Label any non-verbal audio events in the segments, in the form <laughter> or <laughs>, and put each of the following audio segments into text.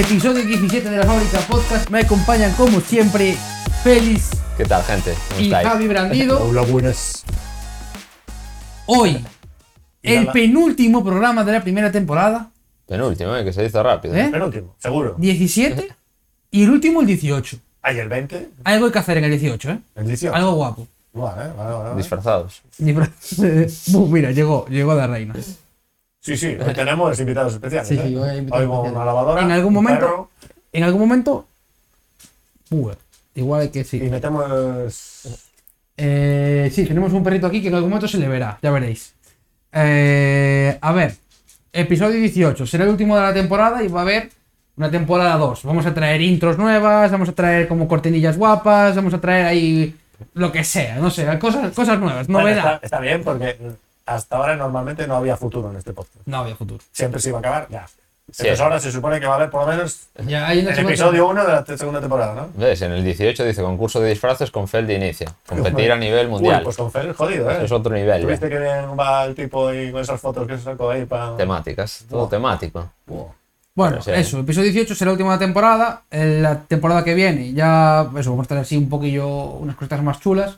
episodio 17 de la Fábrica Podcast. Me acompañan como siempre Félix ¿Qué tal, gente? ¿Cómo y estáis? Javi Brandido. <laughs> Hola, buenas. Hoy, el penúltimo programa de la primera temporada, Penúltimo, ¿eh? que se dice rápido. ¿Eh? Penúltimo, seguro. 17, <laughs> y el último el 18. Hay el 20, Algo hay que hacer en el 18, ¿eh? el 18. Algo guapo. Vale, vale, vale. Disfrazados. <laughs> Uh, mira, llegó, llegó la reina. Sí, sí, hoy tenemos invitados especiales. Sí, ¿eh? sí, hoy hay invitados Oigo especiales. una lavadora. En algún un momento- perro, En algún momento. Igual hay que y sí. metemos. Eh, sí, tenemos un perrito aquí que en algún momento se le verá, ya veréis. Eh, a ver, episodio 18, será el último de la temporada y va a haber una temporada 2. Vamos a traer intros nuevas, vamos a traer como cortinillas guapas, vamos a traer ahí lo que sea, no sé, cosas, cosas nuevas, Bueno, novedad. está, está bien porque hasta ahora normalmente no había futuro en este podcast. No había futuro. Siempre se iba a acabar, ya. Sí. Entonces ahora se supone que va a haber por lo menos Ya hay una el segunda- episodio 1 de la segunda temporada, ¿no? ¿Ves? En el 18 dice concurso de disfraces con Fel de inicio. Competir a nivel mundial. Uy, pues con Fer, jodido, ¿eh? Eso es otro nivel. ¿Tuviste ya. que va el tipo y con esas fotos que se sacó ahí para. Temáticas. Todo Buah. temático. Wow. Bueno, Pero sí. eso, episodio 18 será la última temporada. En la temporada que viene ya, eso, vamos a traer así un poquillo, unas cositas más chulas.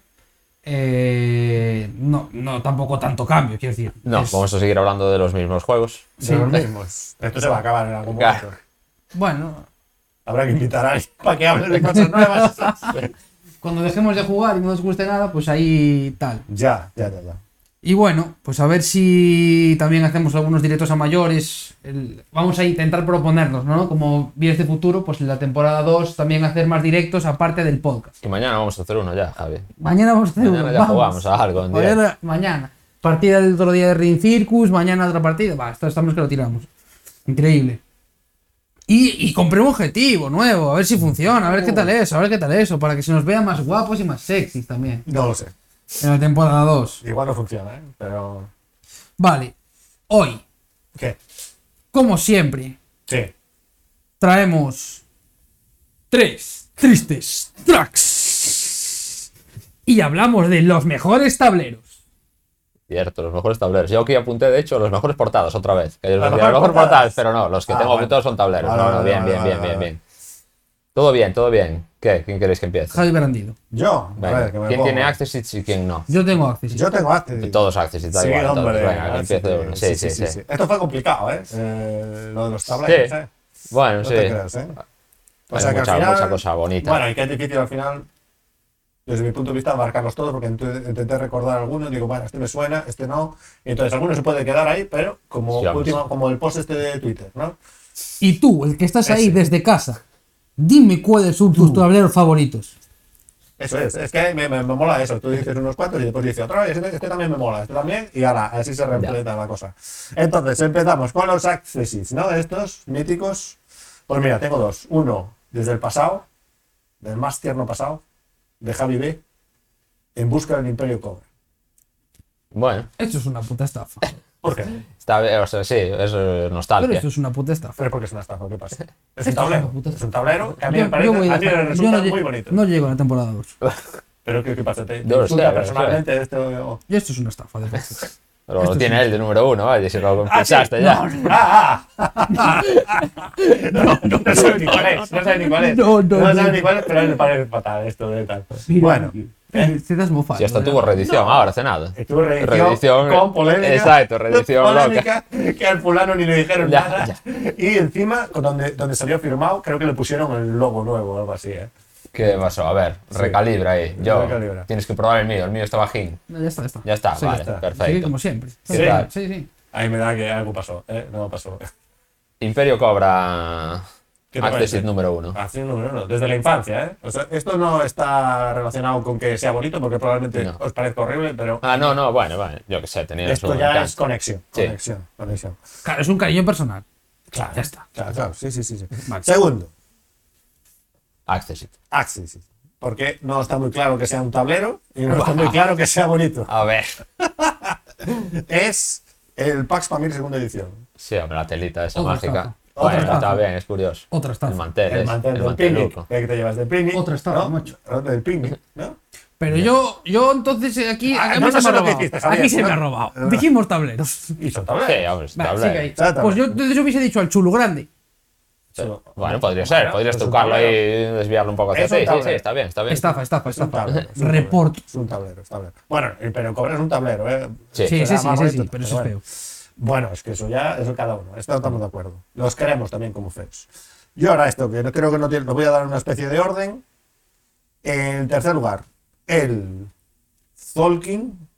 Eh, no, no, tampoco tanto cambio, quiero decir. No, Es- vamos a seguir hablando de los mismos juegos. De los mismos. Esto se va a acabar en algún momento. Claro. Bueno, Habrá que invitar a alguien para que hable de cosas nuevas. <laughs> cuando dejemos de jugar y no nos guste nada, pues ahí tal. ya, ya, ya, ya. Y bueno, pues a ver si también hacemos algunos directos a mayores. El- vamos a intentar proponernos, ¿no? Como viene este futuro, pues en la temporada 2 también hacer más directos aparte del podcast. Y mañana vamos a hacer uno ya, Javi. Mañana vamos a hacer Mañana uno, ya vamos. jugamos a algo en Mañana, mañana. Partida del otro día de Ring Circus, mañana otra partida. Va, esto estamos que lo tiramos. Increíble. Y, y compré un objetivo nuevo, a ver si funciona, a ver qué tal es, a ver qué tal eso, para que se nos vea más guapos y más sexy también. No lo sé. En la temporada 2. Igual no funciona, ¿eh? Pero. Vale, hoy, ¿Qué? como siempre, Sí. traemos tres tristes tracks. Y hablamos de los mejores tableros. Cierto, los mejores tableros. Yo aquí apunté, de hecho, los mejores portadas otra vez. Que los mejores portadas. pero no, los que Ah, tengo vale. apuntados son tableros. Vale, no, no, vale, bien, bien, bien, bien, bien. Todo bien, todo bien. ¿Qué? ¿Quién queréis que empiece? Javi Brandido. Yo. A ver, que me ¿Quién pongo. tiene Access y quién no? Yo tengo acceso. Yo tengo Access. Todos Access, da Sí, igual. hombre. entonces, venga, que Access, empiece uno. Sí, sí, sí. Esto fue complicado, ¿eh? Eh, lo de los tableros, Sí. ¿eh? Bueno, No sí. te creas, ¿eh? O sea que al mucha, final- mucha cosa bonita. Bueno, y que es difícil al final, desde mi punto de vista, marcarlos todos, porque int- intenté recordar algunos, digo, bueno, este me suena, este no. Y entonces algunos se puede quedar ahí, pero como, Sí, última, como el post este de Twitter, ¿no? Y tú, el que estás ahí Ese. desde casa, dime cuáles son tus tableros favoritos. Eso es, es que me, me- me mola eso. Tú dices unos cuantos y después dices otro, este, este también me mola, este también, y ahora, así se repleta la cosa. Entonces, empezamos con los accessis, ¿no? Estos míticos. Pues mira, tengo dos. Uno, desde el pasado, del más tierno pasado, de Javi B, en busca del Imperio Cobra. Bueno, Esto es una puta estafa. ¿Por qué? está o sea, sí, es eh, Pero nostalgia. esto es una puta estafa. Pero porque es una estafa, ¿qué pasa? Es Esto un tablero. Es un tablero que a mí Yo- me parece, a a mí me resulta no muy bonito. No llego a la temporada 2. <laughs> Pero ¿qué, qué pasa? ¿Te, <laughs> te insulta personalmente este o- Y esto es una estafa de verdad. <laughs> Pero esto lo tiene él de número uno, vaya, si lo Ah, sí. pensaste ya. ¡Ah! ah. no, no, no sé ni cuál es. No sé ni cuál es. No, no, sé no. ni cuál es, pero a mí me parece fatal esto de tal. Bueno, eh, te das mofado. Si ¿verdad? tuvo reedición ahora, hace nada. estuvo reedición, Reedición, con polémica. exacto, reedición polémica, que al fulano ni le dijeron Ya, nada. ya. Y encima, donde, donde salió firmado, creo que le pusieron el logo nuevo o algo así, ¿eh? ¿Qué pasó? A ver, recalibra ahí. Yo, Recalibra. tienes que probar el mío, el mío está bajín. No, ya está, ya está. Ya está, Sí, vale, ya está. perfecto. Sigue como siempre. ¿Qué Sí, sí, sí. Ahí me da que algo pasó, ¿eh? No pasó. Imperio Cobra ¿Qué te Accessit número uno. Así número uno, desde la infancia, ¿eh? O sea, esto no está relacionado con que sea bonito, porque probablemente No. os parezca horrible, pero Ah, no, no, bueno, bueno, yo qué sé, tenía esto ya encanto. es conexión. Sí. Conexión, conexión. Claro, es un cariño personal. Claro, Ya está. Claro, claro, sí, sí, sí. sí. Vale. Segundo, Accessit. Axis. Porque no está muy claro que sea un tablero y no está muy claro que sea bonito. A ver. <laughs> Es el Pax Family segunda edición. Sí, hombre, la telita esa Otra mágica. Otra Bueno, estafa. está bien, es curioso. Otra estafa. El mantel, El es, mantel el del picnic, manteluco. que te llevas del picnic. Otra estafa, ¿no? macho. Del picnic, ¿no? Pero yo, yo entonces eh, aquí, Ah, a mí no, se no me ha robado. hiciste, Aquí se ¿no? me ha robado. Ah. Dijimos tableros. Y son Sí, tableros. hombre, es Va, tablero. sigue ahí. Exactamente. Pues yo entonces hubiese dicho al chulo grande. Bueno, podría ser, Bueno, podrías pues un trucarlo ahí tablero. y desviarlo un poco hacia ti. Sí, sí, está bien, está bien. Estafa, estafa, Es estafa. tablero, es un tablero. Report. Es un tablero, es tablero. Bueno, pero Cobra es un tablero, ¿eh? Sí. Sí, sí, sí, sí, sí, pero eso es bueno. feo. Bueno, es que eso ya, eso cada uno. Esto estamos de acuerdo. Los queremos también como feos. Y ahora esto, que no- creo que no tiene, lo voy a dar una especie de orden. En tercer lugar, el Zolkin.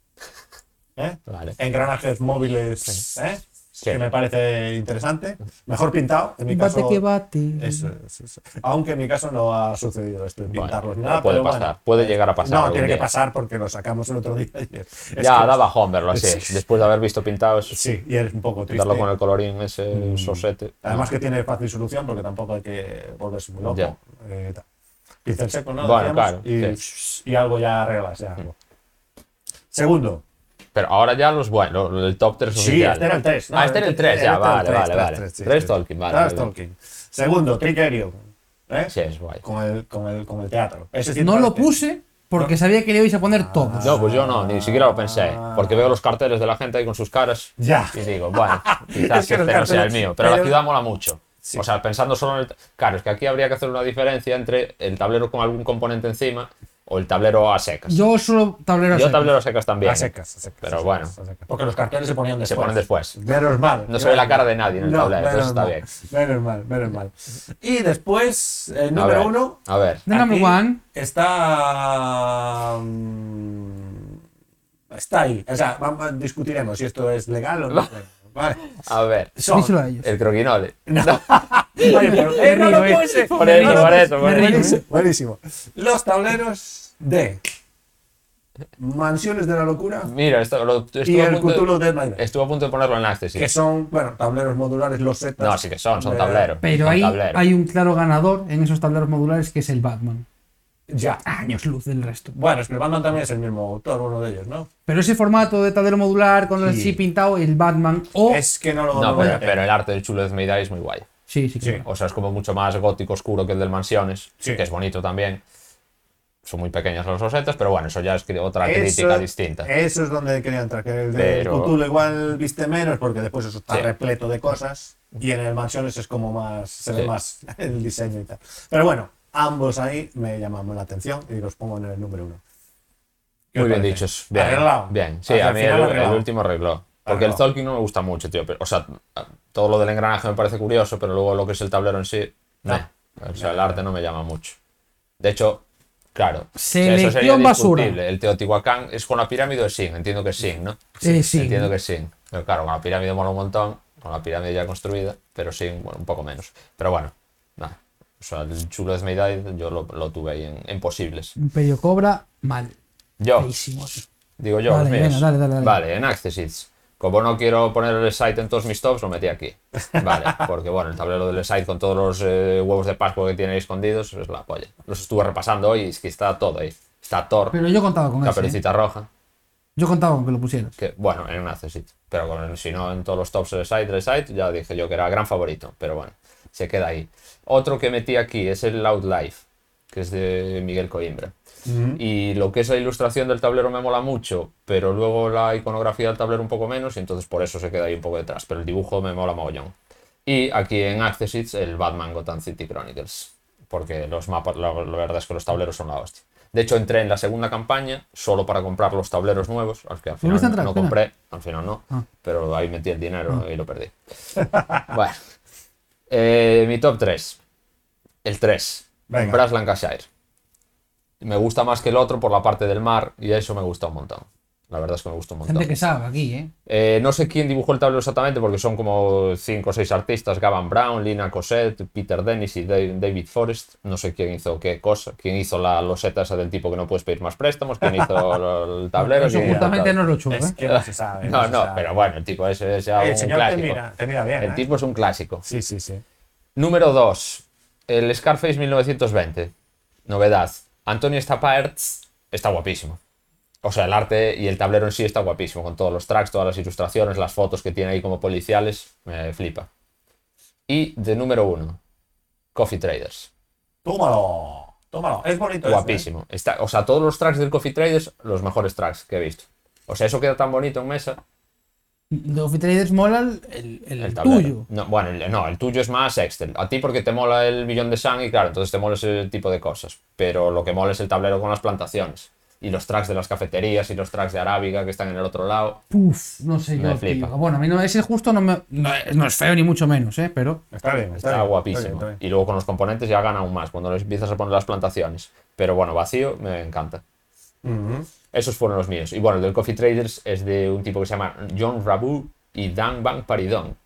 ¿eh? Vale. Engranajes móviles, ¿eh? Sí. que me parece interesante. Mejor pintado, en mi Bate caso. que bate. Eso es, eso. Aunque en mi caso no ha sucedido esto de Bueno, pintarlos ni nada. puede pero pasar, bueno. puede llegar a pasar No, tiene que pasar porque lo sacamos el otro día. es- es Ya que- da bajón verlo así. Sí. Después de haber visto pintados, Sí, y es un poco triste. pintarlo con el colorín ese sosete. Además que tiene fácil solución porque tampoco hay que volverse muy loco. Ya. Eh, pincel seco, ¿no? Bueno, claro, Y, y algo ya arreglas, ya algo. Segundo. Pero ahora ya los buenos, el top 3 Sí, oficial. este era el 3. Ah, este era el 3, ya, vale, vale, vale. Tres Tolkien, vale, Tres vale. Tolkien. Segundo, Trickerion. ¿eh? Sí, es guay. Con, el, con, el, con el teatro. Ese sí No lo puse porque sabía que le ibais a poner todos. No, pues yo no, ni siquiera lo pensé. Porque veo los carteles de la gente ahí con sus caras. Ya. Y digo, bueno, quizás <laughs> Es que este no sea el mío. Pero, la pero- ciudad mola mucho. Sí. O sea, pensando solo en el. Claro, es que aquí habría que hacer una diferencia entre el tablero con algún componente encima o el tablero a secas. Yo solo tablero Yo seco. tablero a secas también. A secas, a secas, Pero a secas, bueno. a secas. Porque los carteles se ponían Se después. ponen después. Menos mal. No se ve la cara de nadie en el No, tablero, menos eso está mal, bien. Menos mal, menos mal. Y después, el A número ver, uno. A ver. The number aquí one. Está. mm, Está ahí. O sea, vamos- discutiremos si esto es legal o no. <laughs> Vale. A ver. Son- Díselo a ellos. El croquinole. Oye, <laughs> pero- eh, no río, eh. Por eso, No lo por puse. eso, por eso. Buenísimo, buenísimo. Los tableros de Mansiones de la Locura Mira, esto, lo, estuve, y a el punto Cthulhu de, Dead by Day. estuve a punto de ponerlo en Access. sí. Que son, bueno, tableros modulares, los setas. No, sí que son, son de- tableros. Pero son ahí tableros. hay un claro ganador en esos tableros modulares que es el Batman. Ya. Años luz del resto. Bueno, es que el Batman también es el mismo autor, uno de ellos, ¿no? Pero ese formato de tablero modular con el Sí. así pintado, el Batman o... Es que no lo No, voy pero, a pero el arte del chulo de Zmeidai es muy guay. Sí, sí, Sí. claro. O sea, es como mucho más gótico oscuro que el del Mansiones, Sí. que es bonito también. Son muy pequeñas las rosetas, pero bueno, eso ya es cri- otra Eso- crítica distinta. Eso es donde quería entrar, que el de Pero- Cthulhu igual viste menos, porque después eso está Sí. repleto de cosas, y en el Mansiones es como más, se ve Sí. más <laughs> el diseño y tal. Pero bueno, ambos ahí me llaman la atención y los pongo en el número uno. ¿Qué Muy bien dichos. Bien, Arreglado. bien. Sí, Hacia a el mí el, el último arregló. Porque el Arreglado. Tolkien no me gusta mucho, tío. pero- o sea, todo lo del engranaje me parece curioso, pero luego lo que es el tablero en sí, No. no. O sea, el arte no me llama mucho. De hecho, claro, Selección eso sería basura. discutible. El Teotihuacán es con la pirámide o es sin. Entiendo que es sin, ¿no? Eh, sí. Entiendo que es sin. Pero claro, con la pirámide mola un montón, con la pirámide ya construida, pero sin, bueno, un poco menos. Pero bueno. O sea, el chulo de Zmeidai yo lo, lo tuve ahí en, en posibles. Imperio Cobra, mal. Yo, Feísimos. Digo yo, Vale, venga, dale, dale, dale. Vale, en Accessits. Como no quiero poner el site en todos mis tops, lo metí aquí. Vale, <laughs> porque bueno, el tablero del site con todos los eh, huevos de Pascua que tiene ahí escondidos es la polla. Los estuve repasando hoy y es que está todo ahí. Está Thor, Pero yo contaba con eso. ¿eh? roja, Yo contaba con que lo pusieras. que bueno, en un Accessit. Pero con el- si no en todos los tops del site, del site, ya dije yo que era gran favorito. Pero bueno, se queda ahí. Otro que metí aquí es el Loud Life, que es de Miguel Coimbra. Y lo que es la ilustración del tablero me mola mucho, pero luego la iconografía del tablero un poco menos, y entonces por eso se queda ahí un poco detrás. Pero el dibujo me mola mogollón. Y aquí en Accessits el Batman Gotham City Chronicles, porque los mapas, la, la verdad es que los tableros son la hostia. De hecho, entré en la segunda campaña solo para comprar los tableros nuevos, al que al final no compré, al final no, Ah. pero ahí metí el dinero y lo perdí. <laughs> bueno, Eh, mi top 3. El 3, Venga. Brass Lancashire. Me gusta más que el otro por la parte del mar y eso me gusta un montón. La verdad es que me gusta un montón. Gente que sabe aquí, ¿eh? Eh, no sé quién dibujó el tablero exactamente porque son como 5 o 6 artistas, Gavin Brown, Lina Cosette, Peter Dennis y David Forrest. No sé quién hizo qué cosa, quién hizo la loseta esa del tipo que no puedes pedir más préstamos, quién hizo <laughs> el tablero. Eso justamente no es lo chulo, Es ¿eh? que no se sabe. No, se no, sabe. pero bueno, el tipo ese es ya El un señor te clásico. mira, te mira bien. El ¿eh? tipo es un clásico. Sí, sí, sí. Número 2. El Scarface 1920. Novedad. Antonio Stapaerts está guapísimo. O sea, el arte y el tablero en sí está guapísimo, con todos los tracks, todas las ilustraciones, las fotos que tiene ahí como policiales. Me flipa. Y de número 1. Coffee Traders. Tómalo, tómalo. Es bonito. eso, ¿eh? Guapísimo. Está, o sea, todos los tracks del Coffee Traders, los mejores tracks que he visto. O sea, eso queda tan bonito en mesa. De Coffee Traders mola el, el- el El tablero. tuyo. No, bueno, el, no, el tuyo es más Excel. A ti porque te mola el millón de sang y claro, entonces te mola ese tipo de cosas. Pero lo que mola es el tablero con las plantaciones. Y los tracks de las cafeterías y los tracks de Arábiga que están en el otro lado. Uf, no sé Me yo, flipa. tío. Bueno, a mí no, ese justo no me. No, es- no es feo ni mucho menos, ¿eh? Pero. Está bien, está, Está bien, guapísimo. está bien, está bien. Y luego con los componentes ya gana aún más cuando les empiezas a poner las plantaciones. Pero bueno, vacío me encanta. Esos fueron los míos. Y bueno, el del Coffee Traders es de un tipo que se llama John Rabu y Dan Bang Paridón.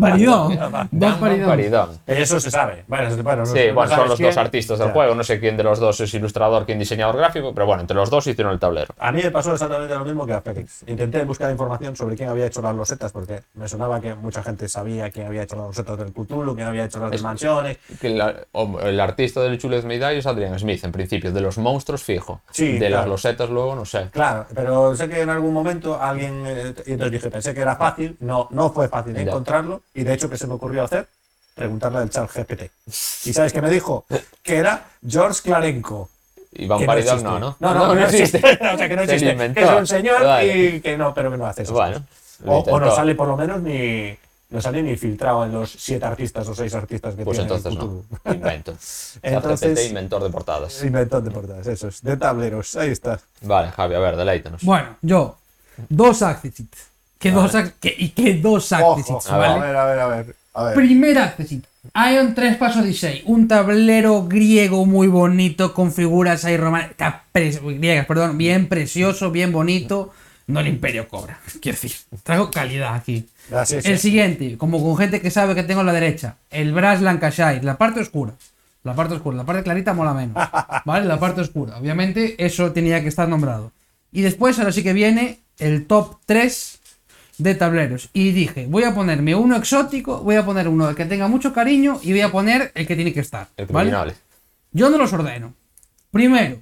Paridón. Dan. Paridón. Eso se sabe. Bueno, bueno, no- Sí, no bueno, son los quién. dos artistas del Ya. juego. No sé quién de los dos es ilustrador, quién diseñador gráfico, pero bueno, entre los dos hicieron el tablero. A mí me pasó exactamente lo mismo que a Félix. Intenté buscar información sobre quién había hecho las losetas porque me sonaba que mucha gente sabía quién había hecho las losetas del Cthulhu, quién había hecho las de mansiones. Que la- o- el artista del Chulez Meday es Adrian Smith, en principio, de los monstruos fijo. Sí, de las claro. losetas luego, no sé. Claro, pero sé que en algún momento alguien, eh, y entonces dije, pensé que era fácil, no, no fue fácil Ya. encontrarlo, y de hecho, ¿qué se me ocurrió hacer? Preguntarle al chat GPT. ¿Y sabes qué me dijo? Que era George Clarenco. Que Paridón existe. no, ¿no? No, no, no, existe. <laughs> o sea, que no existe. Que es un señor Vale. y que no, pero que no hace eso. Bueno, O, o no sale por lo menos ni. No sale ni filtrado en los siete artistas o seis artistas que Pues tiene entonces no. <laughs> Invento. <laughs> Entonces- inventor de portadas. Inventor de portadas, esos. De tableros, ahí está. Vale, Javi, a ver, deleítanos. Bueno, yo. Dos accessit. ¿Qué dos qué- ¿Y qué dos Ojo, accesits? a ¿vale? ver, a ver, a ver. A ver. Primer accessit. Ion 3 Paso Odyssey. Un tablero griego muy bonito con figuras ahí romanas. griegas, perdón. Bien precioso, bien bonito. No el Imperio Cobra. <laughs> Quiero decir, traigo calidad aquí. Es. El siguiente, como con gente que sabe que tengo a la derecha. El Brass Lancashire. La parte oscura. La parte oscura. La parte clarita mola menos. <laughs> ¿Vale? La parte oscura. Obviamente, eso tenía que estar nombrado. Y después, ahora sí que viene el top 3 de tableros. Y dije, voy a ponerme uno exótico, voy a poner uno que tenga mucho cariño y voy a poner el que tiene que estar. El ¿vale? criminal. Yo no los ordeno. Primero,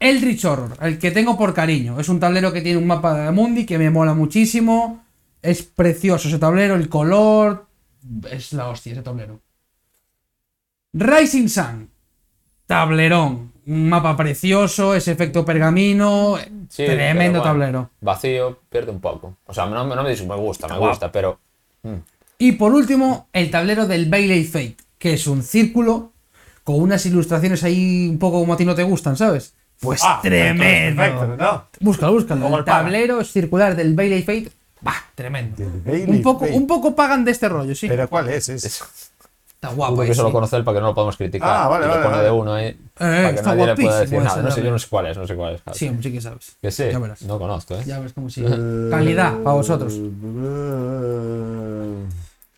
Eldritch Horror, el que tengo por cariño. Es un tablero que tiene un mapa de Mundi que me mola muchísimo. Es precioso ese tablero, el color. Es la hostia ese tablero. Rising Sun. Tablerón. Un mapa precioso, ese efecto pergamino. Sí, tremendo bueno, tablero. Vacío, pierde un poco. O sea, no, no me dices me gusta, me gusta, pero. mm, Y por último, el tablero del Bailey Fate, que es un círculo con unas ilustraciones ahí un poco como a ti no te gustan, ¿sabes? Pues Ah, tremendo. Perfecto, ¿no? Búscalo, búscalo. Como El tablero circular del Bailey Fate, bah, tremendo. Un poco, Fate. un poco pagan de este rollo, sí. ¿Pero cuál es? es... Está guapo. Porque eso lo conoce él para que no lo podamos criticar. Ah, vale, y lo vale, pone vale. de uno ahí. para que está nadie le pueda decir nada. No sé, yo no sé cuál es, no sé cuál es. Javi. Sí, sí que sabes. Que sí, Ya verás. no conozco, ¿eh? Ya ves cómo sí. Calidad para vosotros.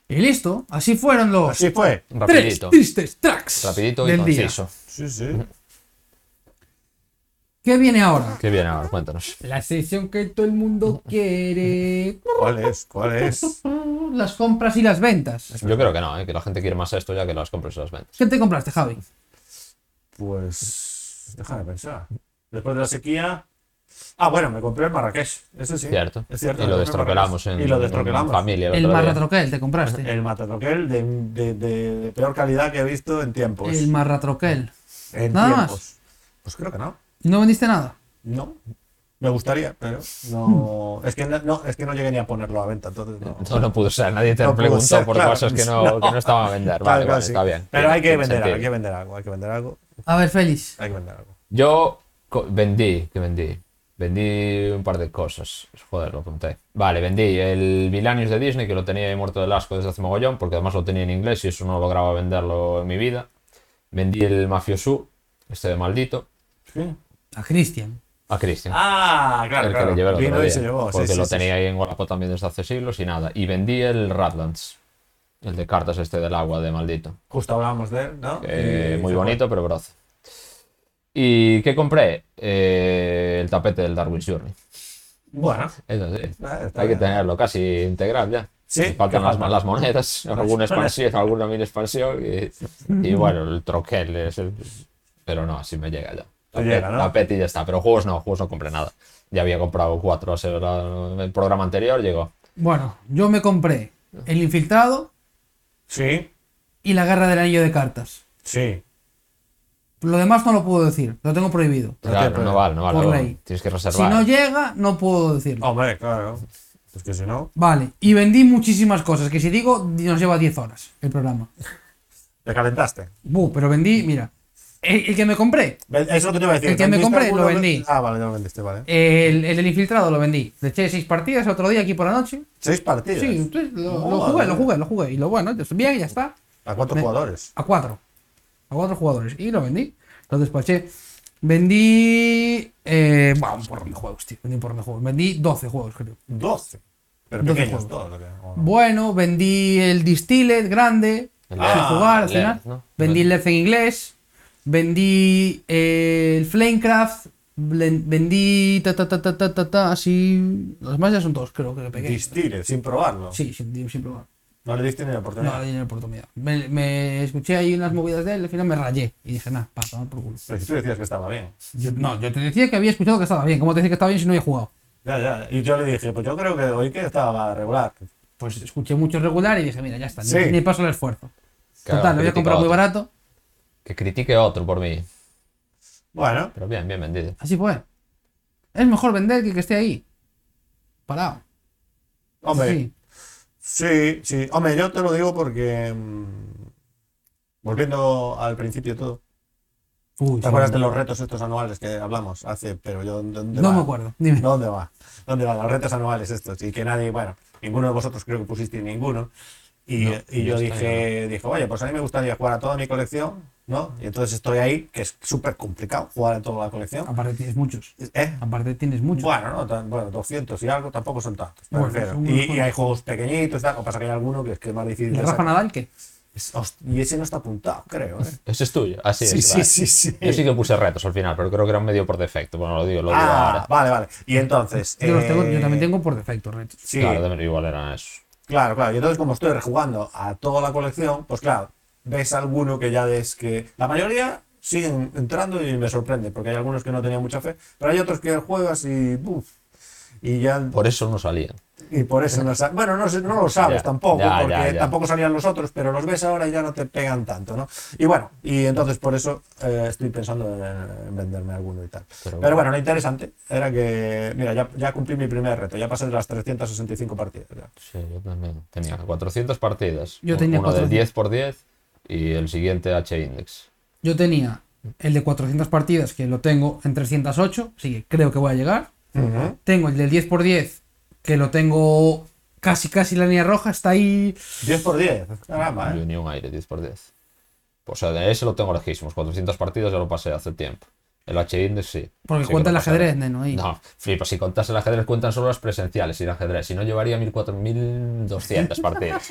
Y listo. Así fueron los Así fue. tres Rapidito. tristes tracks Rapidito y del día. conciso. Sí, sí. ¿Qué viene ahora? Qué bien ahora, cuéntanos. La sección que todo el mundo quiere. ¿Cuál es? ¿Cuál es? Las compras y las ventas. Yo creo que no, ¿eh? que la gente quiere más esto ya que las compras y las ventas. ¿Qué te compraste, Javi? Pues. Déjame pensar. Después de la sequía. Ah, bueno, me compré el Marrakech. Eso sí. Cierto. Es cierto. Y lo el destroquelamos en, Marrakech. Y lo en destroquelamos. familia. El día. Marratroquel, te compraste. El Matatroquel de, de, de, de peor calidad que he visto en tiempos. El Marratroquel. en nada más. tiempos. Pues creo que no. ¿No vendiste nada? No. Me gustaría, pero no. <laughs> Es que no, no, es que no llegué ni a ponerlo a venta, entonces no. No, no pudo ser, nadie te No preguntó ser, por claro. cosas que no, <laughs> No. que no estaban a vender. Vale, vale, sí. está bien. Pero hay que vender algo, hay que vender algo, hay que vender algo, A ver, Félix. hay que vender algo. Yo vendí, que vendí. Vendí un par de cosas. Joder, lo apunté. Vale, vendí el Vilanius de Disney, que lo tenía ahí muerto del asco desde hace mogollón, porque además lo tenía en inglés y eso no lograba venderlo en mi vida. Vendí el Mafiosu, este de maldito, Sí. A Cristian. a Christian. Ah, claro, el que claro. le Vino y día, se llevó, porque sí, lo sí, tenía sí. ahí en Wallapop también desde hace siglos y nada. Y vendí el Radlands, el de cartas este del agua de maldito. Justo hablábamos de él, ¿no? Eh, Y muy bonito, pero broce. ¿Y qué compré? Eh, el tapete del Darwin's Journey. Bueno, Eso sí. Ah, Hay que bien. tenerlo casi integral ya. Sí, Faltan ¿qué las, falta? las monedas, <laughs> alguna expansión, alguna mini expansión y, y bueno, el troquel es el- Pero no, así me llega ya. Te llega, y ya está. Pero juegos no, juegos no compré nada. Ya había comprado cuatro la- el programa anterior, llegó. Bueno, yo me compré el infiltrado sí, y la guerra del anillo de cartas. sí. Lo demás no lo puedo decir, lo tengo prohibido. No Claro, te- no vale, no vale. por ley. Tienes que Si reservar. no llega, no puedo decirlo. Hombre, claro. Es que si no, Vale, y vendí muchísimas cosas, que si digo, nos lleva 10 horas el programa. te calentaste. Buh, pero vendí, mira, el, el que me compré, Ve- Es lo que te iba a decir. El que me ¿vendiste compré, lo vendí. Ah, vale, ya lo vendiste, vale. el, el del infiltrado lo vendí. Le eché 6 partidas el otro día aquí por la noche. Seis partidas. Sí, lo, jugué, lo jugué, lo jugué. Y lo bueno, ya está bien, ya está. ¿A cuántos Me- jugadores? A 4. A 4 jugadores. Y lo vendí. Lo despaché. Vendí. Eh, bueno, un porrón de juegos, tío. Vendí un porrón de juegos. Vendí 12 juegos, creo. 12. Pero 12 pequeños juegos. todos. ¿o qué? ¿O no? Bueno, vendí el Distilled grande. El sin Ah, jugar al final. ¿no? Vendí el Left en inglés. Vendí eh, el Flamecraft. Vendí. Ta, ta, ta, ta, ta, ta, ta, así. Los más ya son todos, creo que pequeños. Distille, sin probarlo. Sí, sin, sin probar. No le diste ni la No, oportunidad. no tenía oportunidad. Me, me escuché ahí unas movidas de él, al final me rayé. Y dije, nada, pasa, tomar por culo. Pero si tú decías que estaba bien. Yo- no, yo te decía que había escuchado que estaba bien. ¿Cómo te decía que estaba bien si no había jugado? Ya, ya. Y yo le dije, pues yo creo que hoy que estaba regular. Pues escuché mucho regular y dije, mira, ya está, ni- Sí. ni, paso el esfuerzo. Claro, Total, lo había comprado muy barato. Que critique otro por mí. Bueno, Pero bien, bien vendido. Así fue. Es mejor vender que que esté ahí. Parado. hombre, Sí. sí, sí. Hombre, yo te lo digo porque. mm, volviendo al principio de todo. Uy, ¿Te sí. acuerdas de los retos estos anuales que hablamos hace? Pero yo. ¿dónde No va? me acuerdo. Dime. ¿Dónde va? ¿Dónde van los retos anuales estos? Y que nadie, bueno, ninguno de vosotros creo que pusisteis ninguno. Y, No, y yo dije, dije, oye, pues a mí me gustaría jugar a toda mi colección, ¿no? Y entonces estoy ahí, que es súper complicado jugar a toda la colección. Aparte tienes muchos. ¿Eh? Aparte tienes muchos. Bueno, no, tan- bueno, 200 y algo tampoco son tantos. Bueno, y, y hay juegos pequeñitos, tal, que pasa que hay alguno que es que es más difícil. ¿Y de Rafa. Nadal qué? Y ese no está apuntado, creo. ¿eh? Ese es tuyo. Así Sí, es. sí, vale. sí, sí. Yo sí que puse retos al final, pero creo que era un medio por defecto. Bueno, lo digo, lo digo Ah, ahora. vale, vale. Y entonces. Yo, los tengo- eh, yo también tengo por defecto retos. Sí, Claro, de- igual eran esos. Claro, claro. Y entonces, como estoy rejugando a toda la colección, pues claro, ves alguno que ya ves que. La mayoría siguen entrando y me sorprende, porque hay algunos que no tenían mucha fe, pero hay otros que juegas y. uf, y ya. Por eso no salían. Y por eso no sa- Bueno, no, sé- no lo sabes Ya, tampoco, ya, porque ya, ya. tampoco salían los otros, pero los ves ahora y ya no te pegan tanto, ¿no? Y bueno, y entonces por eso eh, estoy pensando en, en venderme alguno y tal. Pero Pero, bueno, lo interesante era que, mira, ya, ya cumplí mi primer reto, ya pasé de las 365 partidas. ya. Sí, yo también. Tenía 400 partidas. Yo tenía Uno de 400. 10 por 10 y el siguiente H-Index. Yo tenía el de 400 partidas, que lo tengo en 308, así que creo que voy a llegar. Tengo el del 10x10, que lo tengo casi casi la línea roja, está ahí. 10 por 10. Caramba, Yo ¿eh? ni un aire, 10 por 10. O sea, de ese lo tengo lejísimos. 400 partidas ya lo pasé hace tiempo. El H-Index sí. Porque Sí cuenta el ajedrez, neno, ahí. No, flipa, si contas el ajedrez, cuentan solo las presenciales y el ajedrez. Si no, llevaría 1400 <laughs> partidas.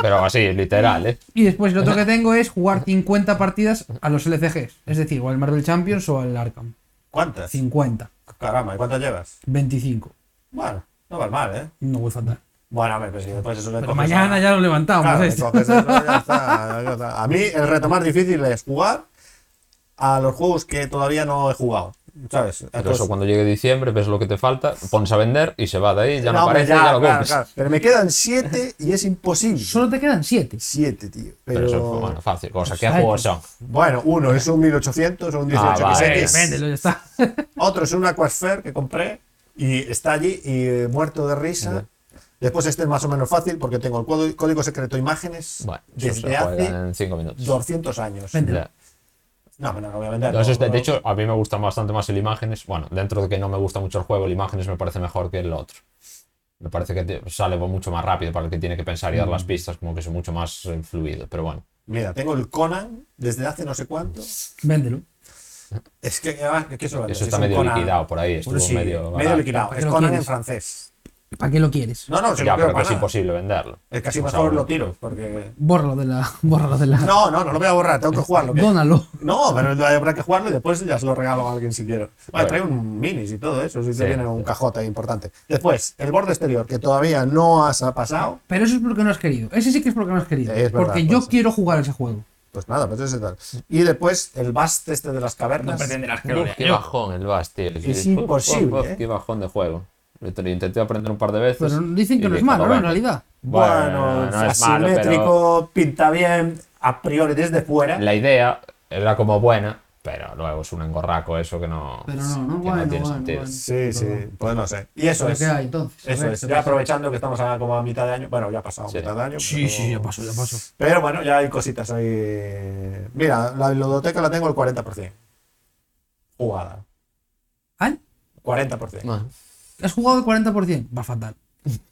Pero así, literal, ¿eh? Y después lo otro que <laughs> tengo es jugar 50 partidas a los LCGs, es decir, o al Marvel Champions o al Arkham. ¿Cuántas? 50, Caramba, ¿y cuántas llevas? 25. Bueno, no vas mal, ¿eh? No voy fatal. Bueno, hombre, pues si después eso le Pero coges mañana a- ya lo levantamos. Claro, le coges eso, ya está, ya está. A mí el reto más difícil es jugar a los juegos que todavía no he jugado, ¿sabes? Pero Entonces- eso cuando llegue diciembre, ves lo que te falta, pones a vender y se va de ahí, ya no, No, hombre, aparece, ya, lo claro, claro. Pero me quedan 7 y es imposible. Solo te quedan 7. 7, tío. Pero, Pero, eso es bueno, fácil. Cosa, ¿qué Ay, juegos son? Bueno, uno es un 1800 o un 18 Ah, vale, XX. Véndelo, ya está. <laughs> Otro es un Aquasphere que compré y está allí y eh, muerto de risa. Después este es más o menos fácil porque tengo el código, código secreto imágenes Bueno, desde hace juega en 5 minutos. 200 años. No, no lo voy a vender. No, de, no, de hecho, a mí me gusta bastante más el Imágenes. Bueno, dentro de que no me gusta mucho el juego, el Imágenes me parece mejor que el otro. Me parece que te- sale mucho más rápido para el que tiene que pensar y dar Mm. las pistas, como que es mucho más fluido. Pero bueno, Mira, tengo el Conan desde hace no sé cuánto. Véndelo. Es que, ah, ¿qué eso, eso está medio liquidado por ahí. Estuvo sí, medio. medio, liquidado. ¿Para Es Conan en francés. ¿Para qué lo quieres? No, no, Ya, lo pero que es imposible venderlo. Es casi Pues mejor ahora. lo tiro, porque... Bórralo de la. <laughs> Bórralo de la. No, no, no lo voy a borrar, tengo que jugarlo. ¿qué? Dónalo. No, pero habrá que jugarlo y después ya se lo regalo a alguien si quiero. Vale, trae un minis y todo eso, si Sí. te viene un cajote importante. Después, el borde exterior, que todavía no has pasado. Pero eso es porque no has querido. Ese sí que es porque no has querido. Sí, es verdad, porque yo quiero jugar ese juego. Pues nada, pues ese tal. Y después, el bast este de las cavernas. Uf, qué bajón el Bass, tío. Es imposible, uf, uf, ¿eh? Qué bajón de juego. Lo te- lo intenté aprender un par de veces. Pero dicen que no es malo, ¿no? En realidad. Bueno, no es malo, asimétrico, pero pinta bien, a priori desde fuera. la idea era como buena, Pero luego es un engorraco eso que no, Pero no, no, que bueno, tiene bueno, sentido. bueno. Sí, sí, pues no sé. Y eso ¿Pero es. qué hay entonces? A Eso ver, es. ¿qué Ya aprovechando que estamos a, como a mitad de año. Bueno, ya ha pasado Sí. mitad de año. Sí, pero- sí, ya pasó, ya pasó. Pero bueno, ya hay cositas ahí. Mira, la ludoteca la tengo el 40%. Jugada. ¿Ah? 40%. Bueno, ¿Has jugado el 40%? Va fatal.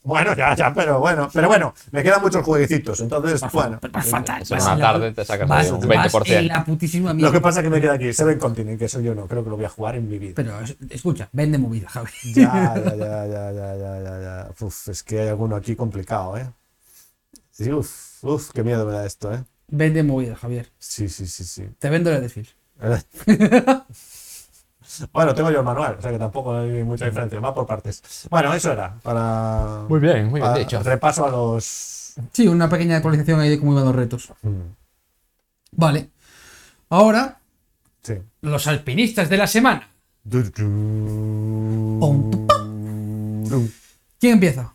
Bueno, ya, ya, pero bueno. Pero bueno, me quedan muchos jueguecitos. Entonces, bueno. Va fatal. En vas una en la tarde te sacas vas- un vas 20%. en la putísima Lo que pasa es que me queda aquí Seven Continent, que eso yo no creo que lo voy a jugar en mi vida. Pero es- escucha, vende movida, Javi. Ya, ya, ya, ya, ya, ya, ya, ya. Uf, es que hay alguno aquí complicado, ¿eh? Sí, uf, uf, qué miedo me da esto, ¿eh? Vende movida, Javier. Sí, sí, sí, sí. Te vendo el desfile. <laughs> bueno, tengo yo el manual, o sea que tampoco hay mucha diferencia, va por partes. Bueno, eso era, para... Muy bien, muy bien para- dicho. Repaso a los... Sí, una pequeña actualización ahí de cómo iban los retos. Mm, Vale. Ahora, Sí. los alpinistas de la semana. Pum, ¿Quién empieza?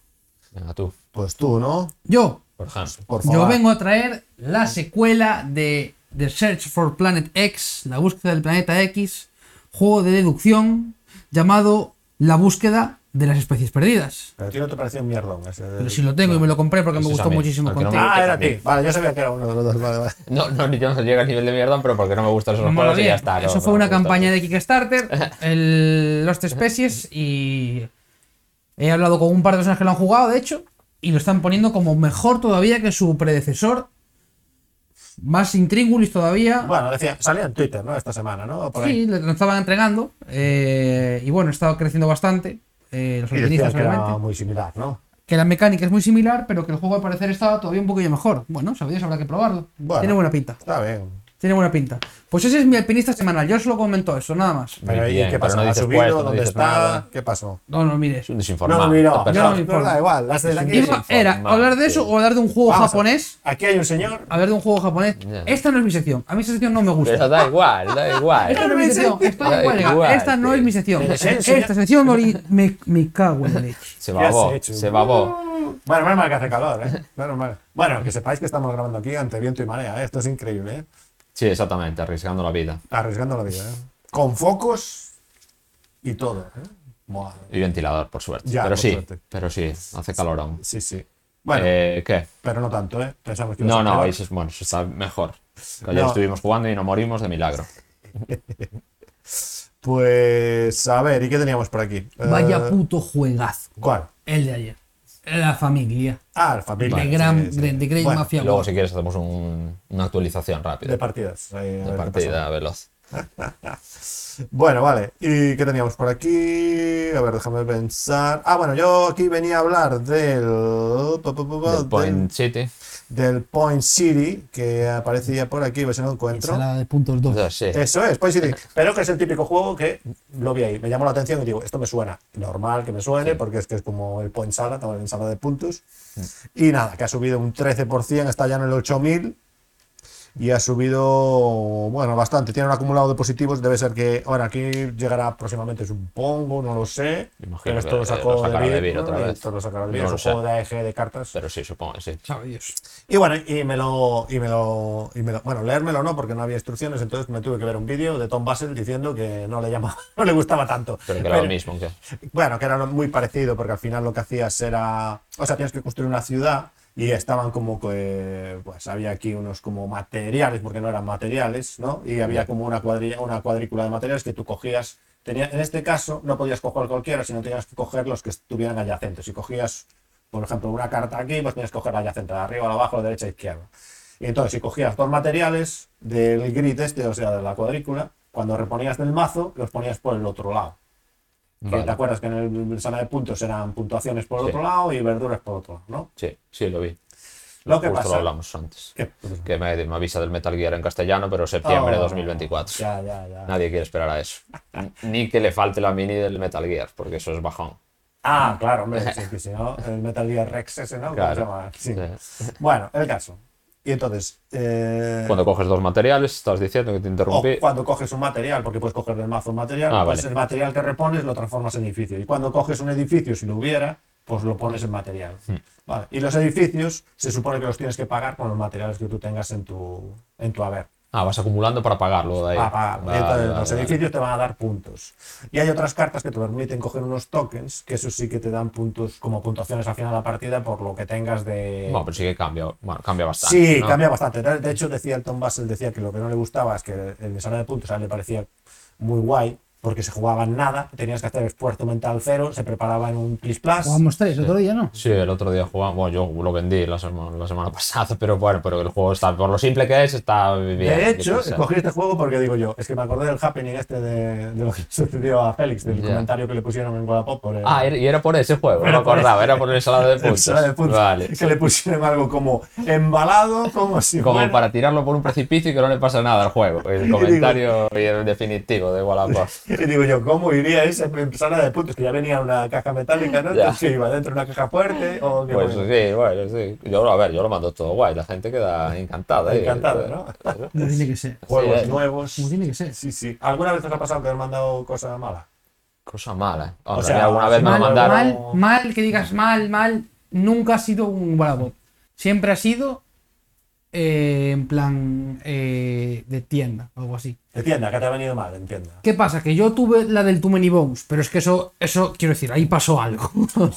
Venga, tú, Pues tú, ¿no? Yo. por ejemplo. Por favor. Yo vengo a traer la secuela de The Search for Planet X, la búsqueda del planeta X, juego de deducción llamado La búsqueda de las especies perdidas. Pero a ti no te pareció un mierdón ese. Pero si lo tengo y me lo compré porque me gustó mí, muchísimo que no contigo. Ah, era a ti. Vale, yo sabía que era uno de los dos. Vale, vale. No, no, ni yo no llega al nivel de mierda, pero porque no me gustan esos Me juegos y ya está. Eso no fue una campaña de Kickstarter, el Lost Species, y he hablado con un par de personas que lo han jugado, de hecho, y lo están poniendo como mejor todavía que su predecesor, más intríngulis todavía. Bueno, decía, salía en Twitter, ¿no? Esta semana, ¿no? Por ahí. Sí, lo estaban entregando, eh, y bueno, ha estado creciendo bastante. eh, los Y decía alpinistas, que era muy similar, ¿no? Que la mecánica es muy similar, pero que el juego al parecer estaba todavía un poquillo mejor. Bueno, sabéis, habrá que probarlo. Bueno. Tiene buena pinta. Está bien. Tiene buena pinta. Pues ese es mi alpinista semanal. Yo solo comento eso, nada más. Pero ahí, bien, ¿qué pero pasó? no ¿Ha dices subido? no ¿Dónde dices está? nada. ¿Qué pasó? No, no mires. Es un No desinformado. esta no persona. me Pero informo. da igual, las de aquí. Iba- era Informado, hablar de eso tío. o hablar de un juego Vamos a japonés. Aquí hay un señor. Hablar de un juego japonés. Ya. Esta no es mi sección. A mí esa sección no me gusta. Pero da igual, da igual. Esta no es mi sección. Estoy Da huelga. igual, Esta no tío. es mi sección. Pero sí, sí, Esta sección ori- me, me cago en la leche. Se ¿Qué has babó, hecho? se babó. Bueno, menos mal que hace calor, ¿eh? Menos mal. Bueno, que sepáis que estamos grabando aquí ante viento y marea, ¿eh? Esto es increíble, ¿eh? Sí, exactamente, arriesgando la vida. Arriesgando la vida, ¿eh? Con focos y todo, ¿eh? Y ventilador, por suerte. Ya, pero por sí, suerte. pero sí, hace calorón. Sí, sí. Bueno, Eh, ¿Qué? pero no tanto, ¿eh? Pensamos que No, no, peor. eso es, bueno, eso está mejor. Que Ayer No. estuvimos jugando y no morimos de milagro. <laughs> Pues, a ver, ¿y qué teníamos por aquí? Vaya Eh, puto juegazo. ¿Cuál? El de ayer. La familia. Ah, el familia. De Gran, sí. de, de Great Bueno, Mafia Luego, War. si quieres, hacemos un- una actualización rápida. De partidas. ahí, a ver De partida veloz. <laughs> Bueno, vale. ¿Y qué teníamos por aquí? A ver, déjame pensar. Ah, bueno, yo aquí venía a hablar del. Del Point City. Del Point City, que aparecía por aquí, a ver si no lo encuentro. Ensalada de puntos 2. Entonces, sí. Eso es, Point City. Pero que es el típico juego que lo vi ahí, me llamó la atención y digo, esto me suena. Normal que me suene, porque es que es como el Point Salad, o el ensalada de puntos. Y nada, que ha subido un 13%, está ya en el 8000. Y ha subido, bueno, bastante. Tiene un acumulado de positivos. Debe ser que, ahora aquí llegará próximamente, supongo, no lo sé. Imagino Pero esto que lo sacó lo de Vir Vir, otra ¿no? vez. Esto lo sacará de No es un juego de AEG de cartas. Pero sí, supongo que sí. Sabe Dios. Y bueno, y me lo, y me lo, y me lo- bueno, leérmelo no, porque no había instrucciones, entonces me tuve que ver un vídeo de Tom Basel diciendo que no le llamaba, <laughs> no le gustaba tanto. Pero que era lo mismo. Que... Bueno, que era muy parecido, porque al final lo que hacías era, o sea, tienes que construir una ciudad y estaban como que, pues había aquí unos como materiales, porque no eran materiales, ¿no? Y había como una cuadrilla, una cuadrícula de materiales que tú cogías. Tenía, en este caso no podías coger cualquiera, sino tenías que coger los que estuvieran adyacentes. Si cogías, por ejemplo, una carta aquí, pues tenías que coger la adyacente, de arriba, de abajo, de derecha, izquierda. Y entonces, si cogías dos materiales del grid este, o sea, de la cuadrícula, cuando reponías del mazo, los ponías por el otro lado. Vale. ¿Te acuerdas que en el sala de puntos eran puntuaciones por Sí. otro lado y verduras por otro lado, ¿no? Sí, sí, lo vi. Lo que Justo pasa- lo hablamos antes. ¿Qué? Que me, me avisa del Metal Gear en castellano, pero septiembre de Oh, 2024. Ya, ya, ya. Nadie quiere esperar a eso. Ni que le falte la mini del Metal Gear, porque eso es bajón. Ah, claro, hombre, sí, <laughs> que si no, el Metal Gear Rex ese, ¿no? ¿Cómo Claro. se llama? Sí. Sí. Bueno, el caso. Y entonces, eh, Cuando coges dos materiales, estás diciendo que te o interrumpí. cuando coges un material, porque puedes coger del mazo un material, Ah, pues vale. el material que repones lo transformas en edificio. Y cuando coges un edificio, si lo hubiera, pues lo pones en material. Hmm. Vale. Y los edificios se supone que los tienes que pagar con los materiales que tú tengas en tu, en tu haber. Ah, vas acumulando para pagarlo de ahí. Ah, pa- Vale, vale, los vale. edificios te van a dar puntos. Y hay otras cartas que te permiten coger unos tokens, que eso sí que te dan puntos como puntuaciones al final de la partida por lo que tengas de... Bueno, pero sí que cambia, bueno, cambia bastante. Sí, ¿no? cambia bastante. De hecho, decía el Tom Basel, decía que lo que no le gustaba es que el ensalada de puntos a él le parecía muy guay, porque se jugaba en nada, tenías que hacer esfuerzo mental cero, se preparaba en un plis plas. Jugamos tres otro día, ¿no? Sí, el otro día jugamos, bueno, yo lo vendí la semana, la semana pasada, <laughs> pero bueno, pero el juego está, por lo simple que es, está bien. De hecho, escogí este juego porque digo yo, es que me acordé del happening este de, de lo que <laughs> sucedió a Félix, del comentario que le pusieron en Wallapop por el, Ah, y era por ese juego, no acordaba, ese. era por el ensalada de <laughs> el puntos. de puntos, Vale, que le pusieron algo como embalado, como si Como fuera- para tirarlo por un precipicio y que no le pasa nada al juego. El comentario y el definitivo de Wallapop. Y digo yo, ¿cómo iría esa ensalada de puntos? Que ya venía una caja metálica, ¿no? Ya. Entonces, iba dentro de una caja fuerte o qué Pues bueno. sí, bueno, sí. Yo, a ver, yo lo mando todo guay, la gente queda encantada. ¿eh? Encantada, ¿no? No tiene que ser. Juegos Sí, eh. nuevos. Como tiene que ser. Sí, sí. ¿Alguna vez os ha pasado que os han mandado cosa mala? Cosa mala. ¿eh? Hombre, O sea, alguna vez me lo Mal, mandaron. mal, mal, que digas mal, mal, nunca ha sido un Wallapop. Siempre ha sido eh, en plan eh, de tienda o algo así. De tienda, que te ha venido mal, en tienda. ¿Qué pasa? Que yo tuve la del Too Many Bones, pero es que eso, eso quiero decir, ahí pasó algo. <laughs>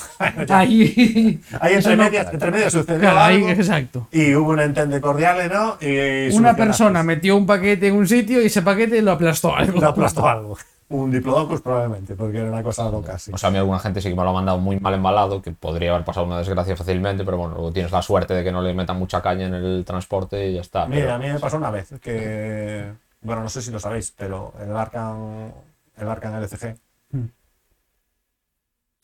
ahí. Ahí entre no- medias, entre medias sucedió Claro, ahí, algo, exacto. y hubo un entende cordial, ¿no? Y Una persona metió un paquete en un sitio y ese paquete lo aplastó algo. Le aplastó algo. Un diplodocus probablemente, porque era una cosa loca así. O sea, a mí alguna gente sí que me lo ha mandado muy mal embalado, que podría haber pasado una desgracia fácilmente, pero bueno, luego tienes la suerte de que no le metan mucha caña en el transporte y ya está. Mira, pero- a mí me pasó una vez que, bueno, no sé si lo sabéis, pero el Arkham, el Arkham LCG Hmm.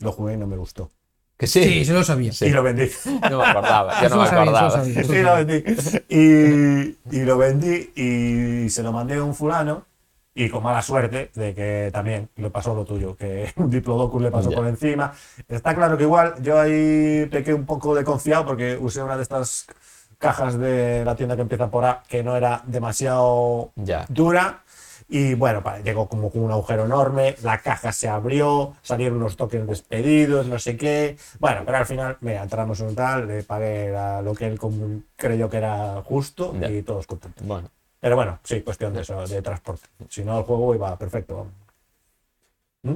lo jugué y no me gustó. Que sí. Sí, se lo sabía. Sí. Y lo vendí. No me acordaba, yo no me sabía, acordaba. sabía, Sí, lo vendí. Y, y lo vendí y se lo mandé a un fulano y con mala suerte de que también le pasó lo tuyo, que <laughs> un diplodocus le pasó Ya. por encima. Está claro que igual yo ahí pequé un poco de confiado porque usé una de estas cajas de la tienda que empieza por A que no era demasiado Ya. dura. Y bueno, llegó como con un agujero enorme, la caja se abrió, salieron unos tokens despedidos, no sé qué. Bueno, pero al final, mira, entramos en un tal, le pagué lo que él creyó que era justo Ya. y todos contentos. Bueno, Pero bueno, sí, cuestión de eso, de transporte. Si no, el juego iba perfecto. ¿Mm?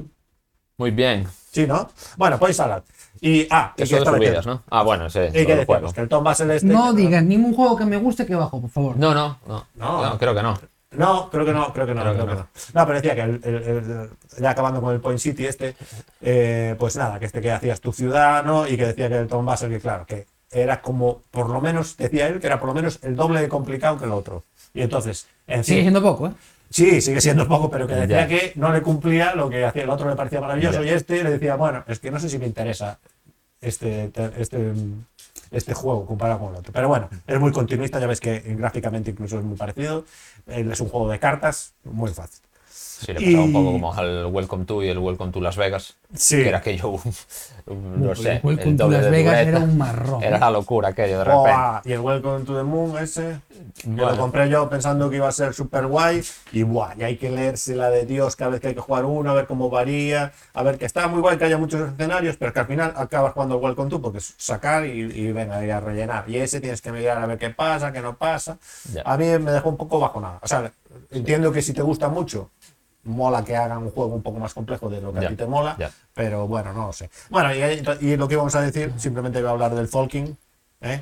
muy bien. Sí, ¿no? Bueno, pues salad. Y, ah, y Eso que de subidas, ¿no? Ah, bueno, sí. Y que juego. que el Tom Basel este... No digas ningún juego que me guste que bajo, por favor. No, no, no, No. no, creo que no. No, creo que no, creo que no, Creo creo que que no. no. No, pero decía que el- el- el- ya acabando con el Point City este, eh, pues nada, que este que hacías tu ciudad, ¿no? Y que decía que el Tom Basel, que claro, que era como, por lo menos, decía él, que era por lo menos el doble de complicado que el otro. Y entonces, en Sigue siendo poco, ¿eh? sí, sigue siendo poco, pero que decía Ya. que no le cumplía lo que hacía el otro, le parecía maravilloso, Ya. y este le decía, bueno, es que no sé si me interesa este, este, este juego comparado con el otro. Pero bueno, es muy continuista, ya ves que gráficamente incluso es muy parecido. Él Es un juego de cartas, muy fácil. Sí, le pasaba un Y- poco como al Welcome to y el Welcome to Las Vegas. Sí. Que era aquello, un- un- no sé, Welcome el to doble Las de Vegas dureza. era un marrón. Era la locura aquello de repente. Buah, y el Welcome to the Moon ese, que Bueno. lo compré yo pensando que iba a ser super guay, y buah, y hay que leerse la de Dios cada vez que hay que jugar uno, a ver cómo varía, a ver que está muy guay que haya muchos escenarios, pero que al final acabas jugando el Welcome to porque es sacar y, y venga, y a rellenar. Y ese tienes que mirar a ver qué pasa, qué no pasa. Ya. A mí me dejó un poco bajo nada. O sea, entiendo que si te gusta mucho, mola que hagan un juego un poco más complejo de lo que Ya, a ti te mola, ya. pero bueno, no lo sé. Bueno, y, y lo que íbamos a decir, simplemente voy a hablar del Folking, ¿eh?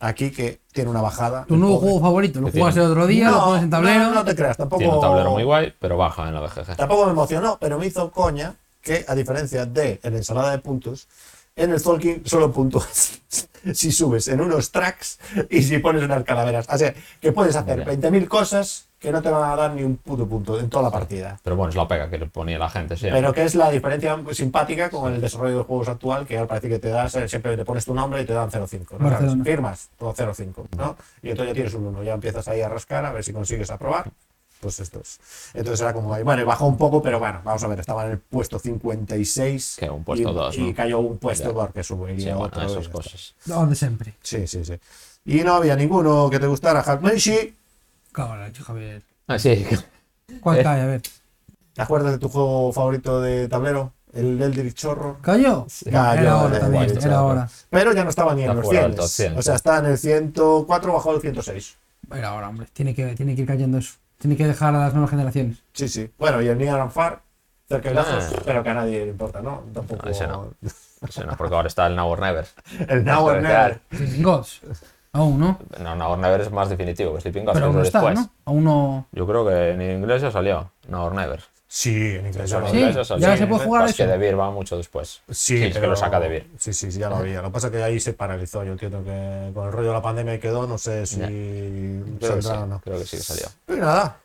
aquí que tiene una bajada. Tu nuevo pobre. juego favorito, lo jugaste el otro día, lo no, pones en tablero. No, no te creas, tampoco. Tiene un tablero muy guay, pero baja en la BGG. Tampoco me emocionó, pero me hizo coña que, a diferencia de en la ensalada de puntos, en el Tolkien solo puntúas <laughs> si subes en unos tracks y si pones unas calaveras. O sea, que puedes hacer Ya. 20.000 cosas que no te van a dar ni un puto punto en toda la partida. Pero bueno, es la pega que le ponía la gente siempre. Pero que es la diferencia simpática con el desarrollo de juegos actual, que ahora parece que te das, siempre te pones tu nombre y te dan 0,5. ¿no? ¿Sabes? Firmas, todo 0,5. ¿no? Y entonces ya tienes un 1, ya empiezas ahí a rascar a ver si consigues aprobar. Pues esto es. Entonces era como ahí. Bueno, y bajó un poco, pero bueno, vamos a ver, estaba en el puesto 56. Que un puesto y, dos, y ¿no? cayó un puesto Ya. porque subiría Sí, bueno, otro. esas cosas. Donde siempre. Sí, sí, sí. Y no había ninguno que te gustara. Hatmenshi, Cabrón, Javier. Ah, sí. ¿Cuál Eh. cae? A ver. ¿te acuerdas de tu juego favorito de tablero? El Eldritch Chorro. ¿Cayó? Cayó, era hora eh, también, era hora. Pero ya no estaba ni en los fuera 100. del top 100, O sea, está en el 104 bajo el 106. Pero ahora, hombre, tiene que, tiene que ir cayendo eso. Tiene que dejar a las nuevas generaciones. Sí, sí. Bueno, y el Niagara Far, cerca y lejos, Ah. pero que a nadie le importa, ¿no? Tampoco. No, ese no. Sí, no, porque ahora está el Now or Never. <laughs> El Now or Never. Gods. Aún, ¿no? No, Now es más definitivo que Sleeping Gods, Pero no es está, después. ¿no? Aún no. Yo creo que en inglés ya salió Now or Never. Sí, en inglés ya lo Sí, Sí, eso ya sí. se puede jugar Pasa que eso. De Beer va mucho después. Sí, es que lo saca de Beer. Sí, sí, sí, ya lo había. Lo que pasa es que ahí se paralizó. Yo entiendo que con el rollo de la pandemia quedó, no sé si Ya. Creo que, sí, saldrá o no. creo que sí que salió. Y nada.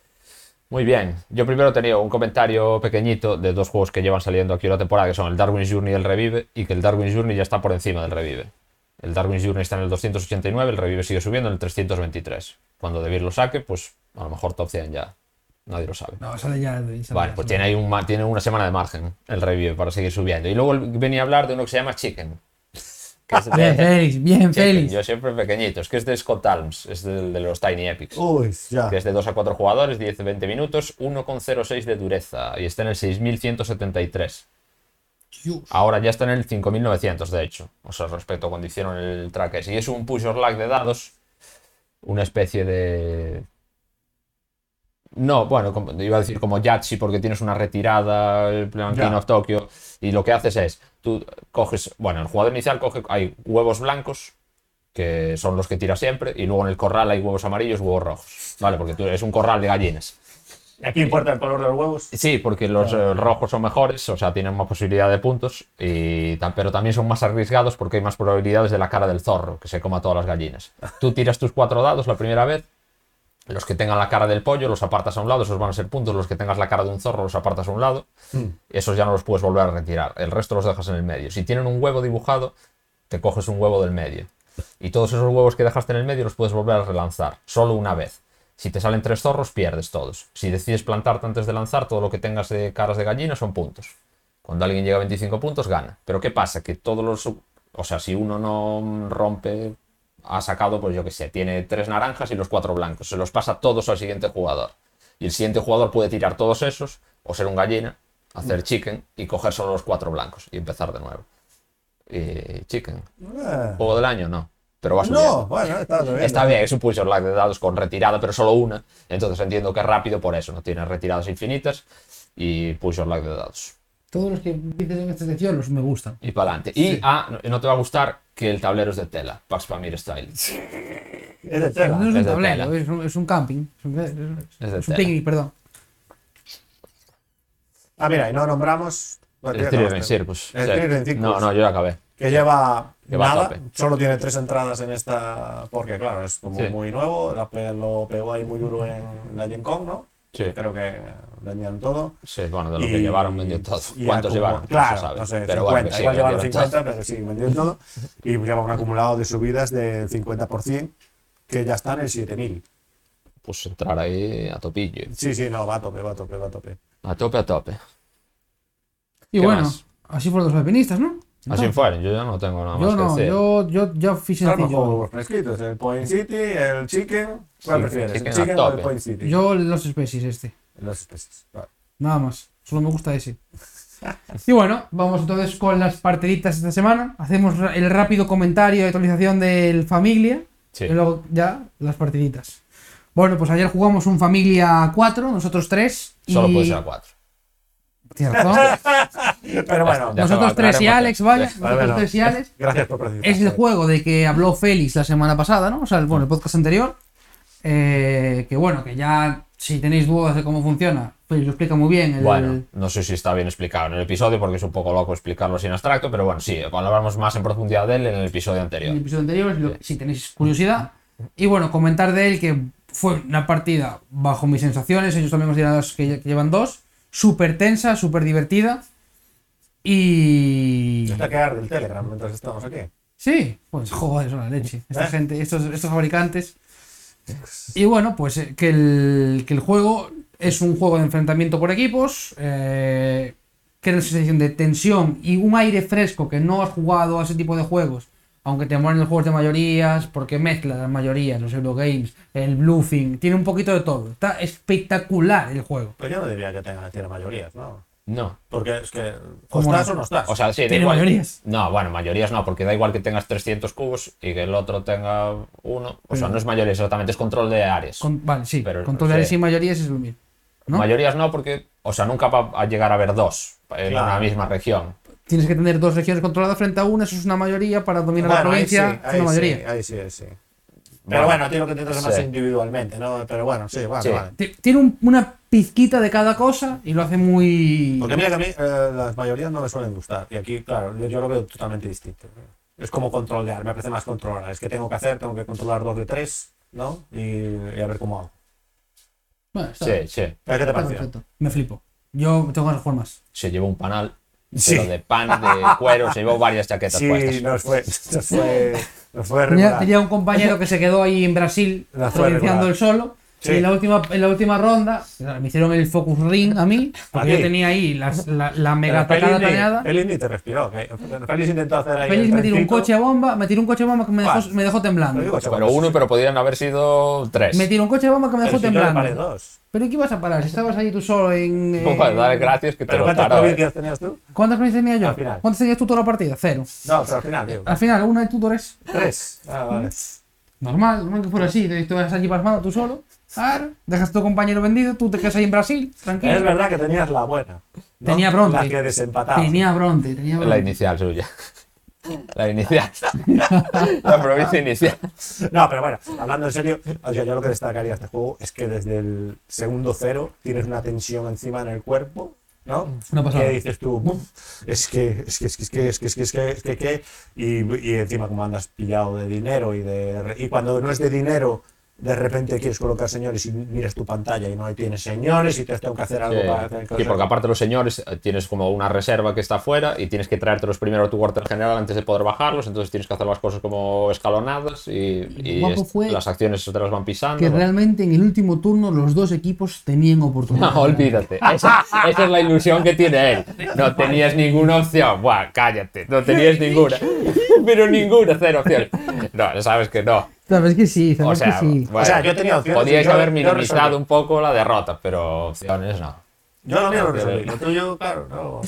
Muy bien. Yo primero tenía un comentario pequeñito de dos juegos que llevan saliendo aquí una temporada, que son el Darwin's Journey y el Revive, y que el Darwin's Journey ya está por encima del Revive. El Darwin's Journey está en el 289, el Revive sigue subiendo en el 323. Cuando De Beer lo saque, pues a lo mejor top 100 ya. Nadie lo sabe. No, sale ya. sale Vale, ya, pues tiene ahí un, tiene una semana de margen el Revive para seguir subiendo. Y luego venía a hablar de uno que se llama Chicken. es <laughs> ya. Bien, de- Félix, bien, Félix. Yo siempre pequeñito. Es que es de Scott Alms, es del- de, los Tiny Epics. Uy, ya. que es de 2 a 4 jugadores, 10-20 minutos, 1,06 de dureza y está en el 6173. Ahora ya está en el 5900, de hecho. O sea, respecto a cuando hicieron el track ese. Y es un push or lag de dados. Una especie de. No, bueno, como- iba a decir como Yahtzee porque tienes una retirada, el plan. King of Tokyo. Y lo que haces es, tú coges, bueno, el jugador inicial coge, hay huevos blancos, que son los que tira siempre, y luego en el corral hay huevos amarillos, huevos rojos. ¿Vale? Porque tú es un corral de gallinas. Aquí importa el color de los huevos. Sí, porque los eh, rojos son mejores, o sea, tienen más posibilidad de puntos, y, pero también son más arriesgados porque hay más probabilidades de la cara del zorro, que se coma todas las gallinas. <laughs> Tú tiras tus cuatro dados la primera vez, los que tengan la cara del pollo los apartas a un lado, esos van a ser puntos, los que tengas la cara de un zorro los apartas a un lado, esos ya no los puedes volver a retirar, el resto los dejas en el medio. Si tienen un huevo dibujado, te coges un huevo del medio. Y todos esos huevos que dejaste en el medio los puedes volver a relanzar, solo una vez. Si te salen tres zorros, pierdes todos. Si decides plantarte antes de lanzar, todo lo que tengas de caras de gallina son puntos. Cuando alguien llega a 25 puntos, gana. Pero ¿qué pasa? Que todos los... O sea, si uno no rompe, ha sacado, pues yo qué sé, tiene tres naranjas y los cuatro blancos. Se los pasa todos al siguiente jugador. Y el siguiente jugador puede tirar todos esos, o ser un gallina, hacer chicken y coger solo los cuatro blancos y empezar de nuevo. Y chicken. Eh, Juego del año, no. Pero va subiendo. No, bueno, está bien. Está bien, es un push or lag de dados con retirada, pero solo una. Entonces entiendo que es rápido por eso, no tiene retiradas infinitas y push or lag de dados. Todos los que dices en esta sección los me gustan. Y para adelante. Y ah, no, no te va a gustar que el tablero es de tela, Pax Pamir Style. Es de tela. no es un es de tablero, es un, es un camping. Es un, es Es de es un tela. picnic, perdón. Ah, mira, y no nombramos. bueno, El acabaste. Circus. El sí. Circus. No, no, yo ya acabé. que lleva Que va a nada, tope. solo tiene tres entradas en esta, porque claro, es como Sí. muy nuevo, la lo pegó ahí muy duro en la Gen Con, ¿no? Sí. Creo que vendían todo. Sí, bueno, de lo Y- que llevaron vendió todo. ¿Cuántos llevaron? Claro, no sabe. no sé, pero 50, bueno, sí, igual llevaron vendieron 50, todo. pero sí, vendieron todo. Y lleva un acumulado de subidas del 50%, que ya están en 7000. Pues entrar ahí a topillo. Sí, sí, no, va a tope, va a tope, va a tope. A tope, a tope. Y ¿Qué bueno, más? así fueron los alpinistas, ¿no? Así fueron, yo ya no tengo nada más Yo que no, decir. yo, yo ya fui Claro, sencillo. juegos fresquitos, el Point City, el Chicken, ¿cuál Sí, prefieres? Chicken ¿El Chicken o el. Point City? Yo los especies este. Los especies. Vale. Nada más. Solo me gusta ese. Y bueno, vamos entonces con las partiditas esta semana. Hacemos el rápido comentario y actualización del Familia. Sí. Y luego ya las partiditas. Bueno, pues ayer jugamos un Familia 4, nosotros tres. Solo y... puede ser a cuatro. Tienes <laughs> razón. Pero bueno, Ya nosotros tres y aclaremos Alex, vaya. Vale, Nosotros bueno. tres y Alex. gracias por participar. Es el juego de que habló Félix la semana pasada, ¿no? O sea, el, bueno, el podcast anterior. Eh, que bueno, que ya si tenéis dudas de cómo funciona, Félix lo explica muy bien. el- Bueno, no sé si está bien explicado en el episodio porque es un poco loco explicarlo así en abstracto, pero bueno, sí, hablamos más en profundidad de él en el episodio en anterior. el episodio anterior, si, lo- si tenéis curiosidad. Y bueno, comentar de él que fue una partida bajo mis sensaciones, ellos también consideran que, lle- que llevan dos, súper tensa, súper divertida. Y... Está que arde el Telegram mientras estamos aquí. Sí, pues joder, son la leche. Esta ¿Eh? gente, estos, estos fabricantes. Y bueno, pues eh, que el, que el juego es un juego de enfrentamiento por equipos, eh, que es una sensación de tensión y un aire fresco que no has jugado a ese tipo de juegos, aunque te molen los juegos de mayorías, porque mezcla las mayorías, los Eurogames, el bluffing, tiene un poquito de todo. Está espectacular el juego. Pero yo no diría que tenga, tiene mayorías, ¿no? No. Porque es que o ¿Cómo estás no? o no estás. O sea, sí, Tiene igual. mayorías. No, bueno, mayorías no, porque da igual que tengas 300 cubos y que el otro tenga uno. O sea, no es mayoría exactamente, es control de áreas. Con- vale, sí. Pero, con todo sí. y mayorías es lo mismo. ¿no? Mayorías no, porque, o sea, nunca va a llegar a haber dos en Claro. una misma región. Tienes que tener dos regiones controladas frente a una, eso es una mayoría. Para dominar la ahí provincia, sí, es una mayoría. sí, ahí sí, ahí sí. Pero Bueno, bueno, a ti lo que te interesa más sí. individualmente, ¿no? Pero bueno, sí, vale, Sí. vale. Ti- Tiene un- una pizquita de cada cosa y lo hace muy. Porque mira que a mí eh, las mayorías no me suelen gustar. Y aquí, claro, yo, yo lo veo totalmente distinto. Es como controlar, me parece más controlar. Es que tengo que hacer, tengo que controlar dos de tres, ¿no? Y, y a ver cómo hago. Bueno, está, Sí, sí. ¿Qué te pareció? perfecto. Me flipo. Yo tengo ganas de jugar más. Se llevó un panal, Sí. pero de pan, de cuero, se llevó varias chaquetas Sí, puestas. nos fue, nos fue, nos fue Tenía, tenía un compañero que se quedó ahí en Brasil La fue provinciando el solo. Sí. Y en la, última, en la última ronda me hicieron el focus ring a mí, porque ¿A yo tenía ahí las- la, la mega Pero atacada planeada. Félix te respiró. Félix intentó hacer ahí. Félix me tiró un coche a bomba, me tiró un coche a bomba que me dejó, me dejó temblando. chaval, Pero uno, pero podrían haber sido tres. Me tiró un coche a bomba que me pero dejó si paré temblando. dos. ¿Pero qué ibas a parar? Si estabas ahí tú solo en. <laughs> eh, Pues dale gracias que te ¿Pero lo cuántas provincias tenías tú? ¿Cuántas veces tenía yo? Al final. ¿Cuántas tenías tú toda la partida? Cero. No, pero al final, digo. Al final, una y tú tres. Tres. Ah, vale. Normal, normal que fuera así. Te vas allí pasmado tú solo. Claro. Dejas a tu compañero vendido, tú te quedas ahí en Brasil, tranquilo. Es verdad que tenías la buena. ¿no? Tenía Bronte. La que desempataba. Tenía bronce, tenía La inicial suya. La inicial. La provincia inicial. No, pero bueno, hablando en serio, o sea, yo lo que destacaría de este juego es que desde el segundo cero tienes una tensión encima en el cuerpo, ¿no? Una pasada. Que dices tú, "Buf, es que, es que, es que, es que, es que, es que, es que, es que, que", y, y encima como andas pillado de dinero y de y cuando no es de dinero de repente quieres colocar señores y miras tu pantalla y no tienes señores y te tengo que hacer algo para hacer Sí, porque aparte los señores eh, tienes como una reserva que está afuera y tienes que traértelos primero a tu cuartel general antes de poder bajarlos, entonces tienes que hacer las cosas como escalonadas y, y es- las acciones te las van pisando. Que bueno. realmente en el último turno los dos equipos tenían <laughs> oportunidad. No, olvídate. Esa, esa es la ilusión que tiene él. No tenías ninguna opción. Buah, cállate. No tenías ninguna. <laughs> Pero ninguna, cero opciones. No, sabes que no. Sabes que sí, O sabes sea, que sí. bueno, O sea, yo tenía opciones Podíais y yo- haber minimizado un poco la derrota, pero opciones no. Yo lo mío lo resolví, pero- lo tuyo, claro, no.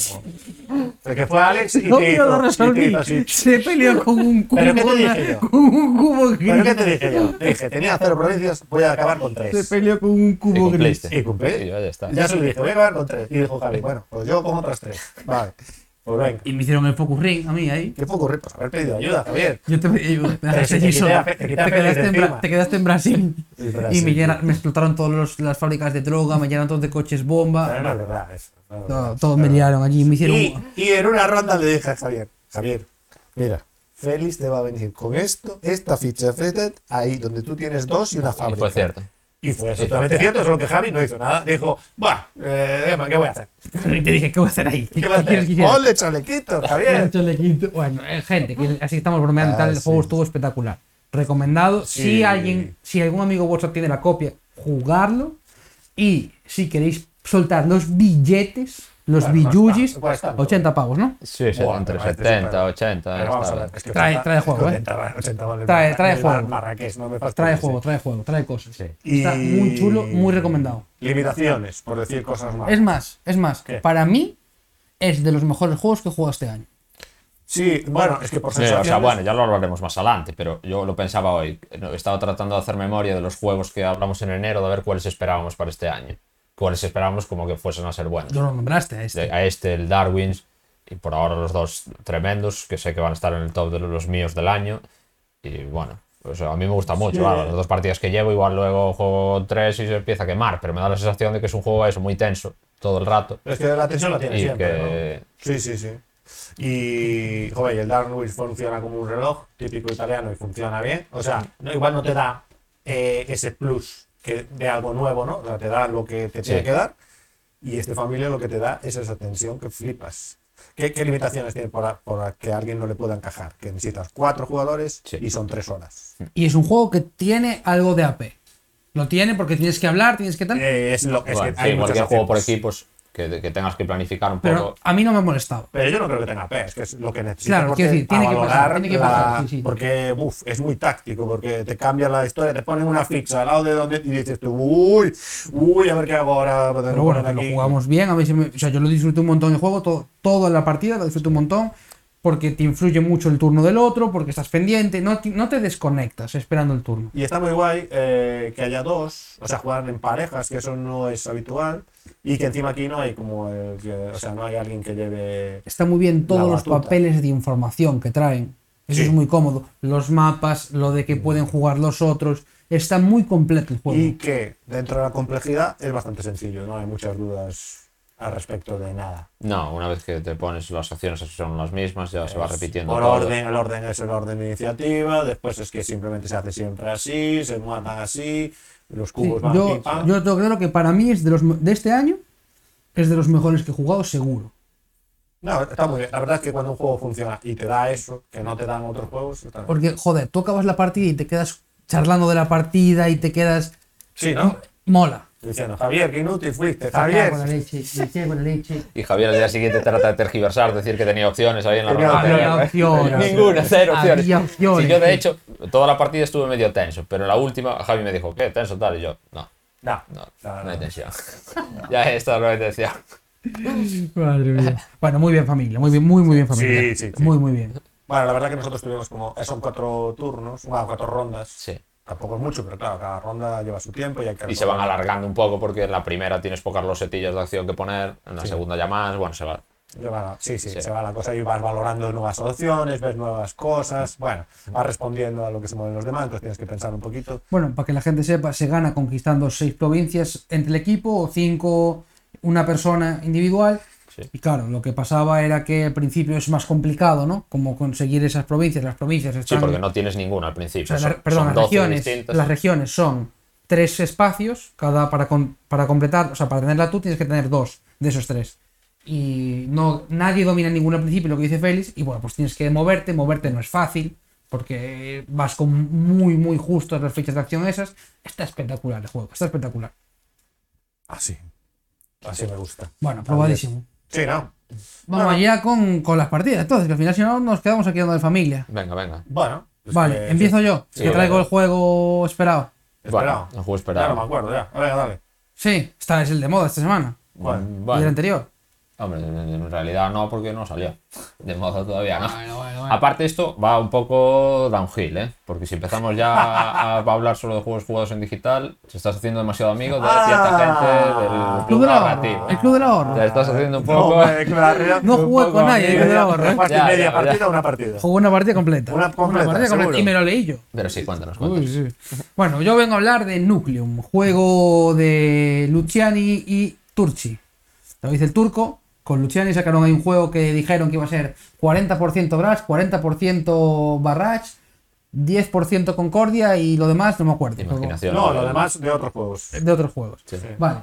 El que fue Alex y No, te hizo, lo y te resolví. hizo así. Se peleó <laughs> con un cubo. ¿Pero qué te dije yo? Con un cubo ¿Pero gris. qué te dije yo? Te dije, tenía cero provincias, voy a acabar con Se tres. peleó con un Y cubo gris. cumpliste. Y cumplí. Y ya está. Ya se lo dije, voy a acabar con tres. Y dijo Javi, bueno, pues yo con otras tres. Vale, Y me hicieron el focus ring a mí ahí. ¿Qué fue ocurrir? Pues haber pedido ayuda, Javier. Yo te pedí ayuda. Te quedaste, en encima. Bra- te quedaste en Brasil. Y Y me, llena- me explotaron todas las fábricas de droga, me llenaron todos de coches bomba. Pero no es verdad eso. no es Todo, verdad. todo me liaron allí. Me hicieron. Y, y en una ronda le dije a Javier, Javier, mira, Félix te va a venir con esto, esta ficha Fetted, ahí donde tú tienes dos y una Y fábrica. fue cierto. Y fue absolutamente cierto, solo que Javi no hizo nada. Dijo, buah, eh, ¿qué voy a hacer? Y te dije, ¿qué voy a hacer ahí? ¿Qué voy a <laughs> quieres hacer? ¡Ole, chalequito, Javier! Chalequito. Bueno, eh, gente, que así estamos bromeando Ah, tal. El sí. juego estuvo espectacular. Recomendado. Sí. Si alguien, si algún amigo vuestro tiene la copia, jugarlo. Y si queréis soltar los billetes, los Bueno, no billugis, está, pues tanto. 80 pavos, ¿no? Sí, Buah, entre me parece 70, súper- 80. Pero vamos a está ver, es que Trae- 80 trae juego, ¿eh? 80 vale, 80 vale Trae- trae juego. Marrakech, no me Trae juego, trae juego, trae cosas. Sí. Está muy chulo, muy recomendado. Limitaciones, por decir cosas más. Es más, es más, ¿Qué? para mí es de los mejores juegos que he jugado este año. Sí, bueno, es que por Sí, o sea, bueno, ya lo hablaremos más adelante, pero yo lo pensaba hoy. Estaba tratando de hacer memoria de los juegos que hablamos en enero, de ver cuáles esperábamos para este año. Cuáles esperábamos como que fuesen a ser buenos. Yo lo nombraste a este. A este, el Darwins, y por ahora los dos tremendos, que sé que van a estar en el top de los míos del año. Y bueno, sea, a mí me gusta mucho. Sí. claro, las dos partidas que llevo, igual luego juego tres y se empieza a quemar, pero me da la sensación de que es un juego eso, muy tenso todo el rato. Es que la tensión la tiene Y siempre, que- ¿no? Sí, sí, sí. Y, joder, y el Darwin funciona como un reloj típico italiano y funciona bien. O sea, no, igual no te da eh, ese plus que de algo nuevo, ¿no? O sea, te da lo que te tiene Sí. que dar. Y este familia lo que te da es esa tensión que flipas. ¿Qué, qué limitaciones tiene por, a- por a que alguien no le pueda encajar? Que necesitas cuatro jugadores Sí. y son tres horas. Y es un juego que tiene algo de AP. Lo tiene porque tienes que hablar, tienes que tal. Eh, es lo, es Bueno, que hay sí, cualquier juego por equipos que, que tengas que planificar un Pero poco. a mí no me ha molestado. Pero yo no creo que tenga pez, que es lo que necesita. Claro, porque decir, tiene a que pasar, tiene que la- pasar, sí, sí. Porque uf, es muy táctico, porque te cambia la historia, te ponen una ficha al lado de donde y dices tú, uy, uy, a ver qué hago ahora. Pero bueno, que lo aquí". jugamos bien. A me- o sea, yo lo disfruté un montón el juego, todo, toda la partida lo disfruté un montón. Porque te influye mucho el turno del otro, porque estás pendiente, no, te- no te desconectas esperando el turno. Y está muy guay eh, que haya dos, o sea, jugar en parejas, que eso no es habitual, y que encima aquí no hay como el que, o sea, no hay alguien que lleve. Está muy bien todos los papeles de información que traen. Eso Sí. es muy cómodo. Los mapas, lo de que pueden jugar los otros. Está muy completo el juego. Y que dentro de la complejidad es bastante sencillo, no hay muchas dudas al respecto de nada. No, una vez que te pones las acciones son las mismas, ya se va repitiendo Por todo. orden, el orden es el orden de iniciativa, después es que simplemente se hace siempre así, se matan así, los Sí, cubos van yo, pam. yo tengo claro que para mí es de los me- de este año es de los mejores que he jugado seguro. No, está muy bien. La verdad es que cuando un juego funciona y te da eso, que no te dan otros juegos, está bien. Porque, joder, tú acabas la partida y te quedas charlando de la partida y te quedas. Sí, ¿no? Mola. Diciendo, Javier, qué inútil fuiste, Javier. la leche, me cago en la leche. Y Javier al día siguiente trata de tergiversar, decir que tenía opciones ahí en la Tenía ronda opciones. anterior. Había opciones. Ninguna, cero opciones. Había opciones. Sí, yo de hecho, toda la partida estuve medio tenso, pero en la última Javi me dijo, ¿qué? ¿Tenso tal? Y yo, no, No, no, no, no hay no. tensión. <laughs> ya esta no hay tensión. Madre mía. Bueno, muy bien familia, muy bien, muy muy bien familia. Sí, sí, sí. Muy muy bien. Bueno, la verdad que nosotros tuvimos como. eh, Son cuatro turnos, bueno, cuatro rondas. Sí. Tampoco es mucho, pero claro, cada ronda lleva su tiempo y hay que. Y se van alargando un poco porque en la primera tienes pocas losetillas de acción que poner, en la segunda ya más, bueno, se va. Lleva la- sí, sí, Sí. se va la cosa y vas valorando nuevas opciones, ves nuevas cosas. Bueno, vas respondiendo a lo que se mueven los demás, entonces tienes que pensar un poquito. Bueno, para que la gente sepa, se gana conquistando seis provincias entre el equipo o cinco una persona individual. Sí. Y claro, lo que pasaba era que al principio es más complicado, ¿no? Como conseguir esas provincias. Las provincias Sí, están. porque no tienes ninguna al o principio. son, perdón, son las 12 regiones, distintas. las regiones son tres espacios, cada para, con- para completar, o sea, para tenerla tú tienes que tener dos de esos tres. Y no, nadie domina ninguna al principio, lo que dice Félix, y bueno, pues tienes que moverte, moverte no es fácil, porque vas con muy, muy justas las fichas de acción esas. Está espectacular el juego, está espectacular. Así. Así me gusta. Bueno, probadísimo. Sí, ¿no? Vamos Bueno. allá con, con las partidas, entonces, que al final si no nos quedamos aquí dando de familia. Venga, venga. Bueno. es Vale, que- empiezo yo, sí, que traigo vale. el juego esperado. Esperado. Bueno, el juego Ya esperado. no me acuerdo, ya. Venga, dale. Sí, está, es el de moda esta semana. Bueno, Mm, Y el Vale. anterior. Hombre, en realidad no, porque no salió. De modo todavía no. Bueno, bueno, bueno. Aparte esto va un poco downhill, ¿eh? Porque si empezamos ya a, a hablar solo de juegos jugados en digital, te estás haciendo demasiado amigo de cierta Ah. gente del El club club del ahorro. El club del ahorro. Te estás haciendo un No, poco... me No jugué con nadie, mí, yo de ya. ahorro, ¿eh? ¿Jugaste Ya, media ya, partida o una partida? Jugó una partida completa. Una completa, partida completa. Y me lo leí yo. Pero sí, cuéntanos, cuéntanos. Bueno, yo vengo a hablar de Nucleum, juego de Luciani y Turci. Lo dice el turco. Con Luciani sacaron ahí un juego que dijeron que iba a ser 40% Brash, 40% Barrage, 10% Concordia y lo demás no me acuerdo. Imaginación. No, lo demás de otros juegos. De otros juegos. Sí. Vale.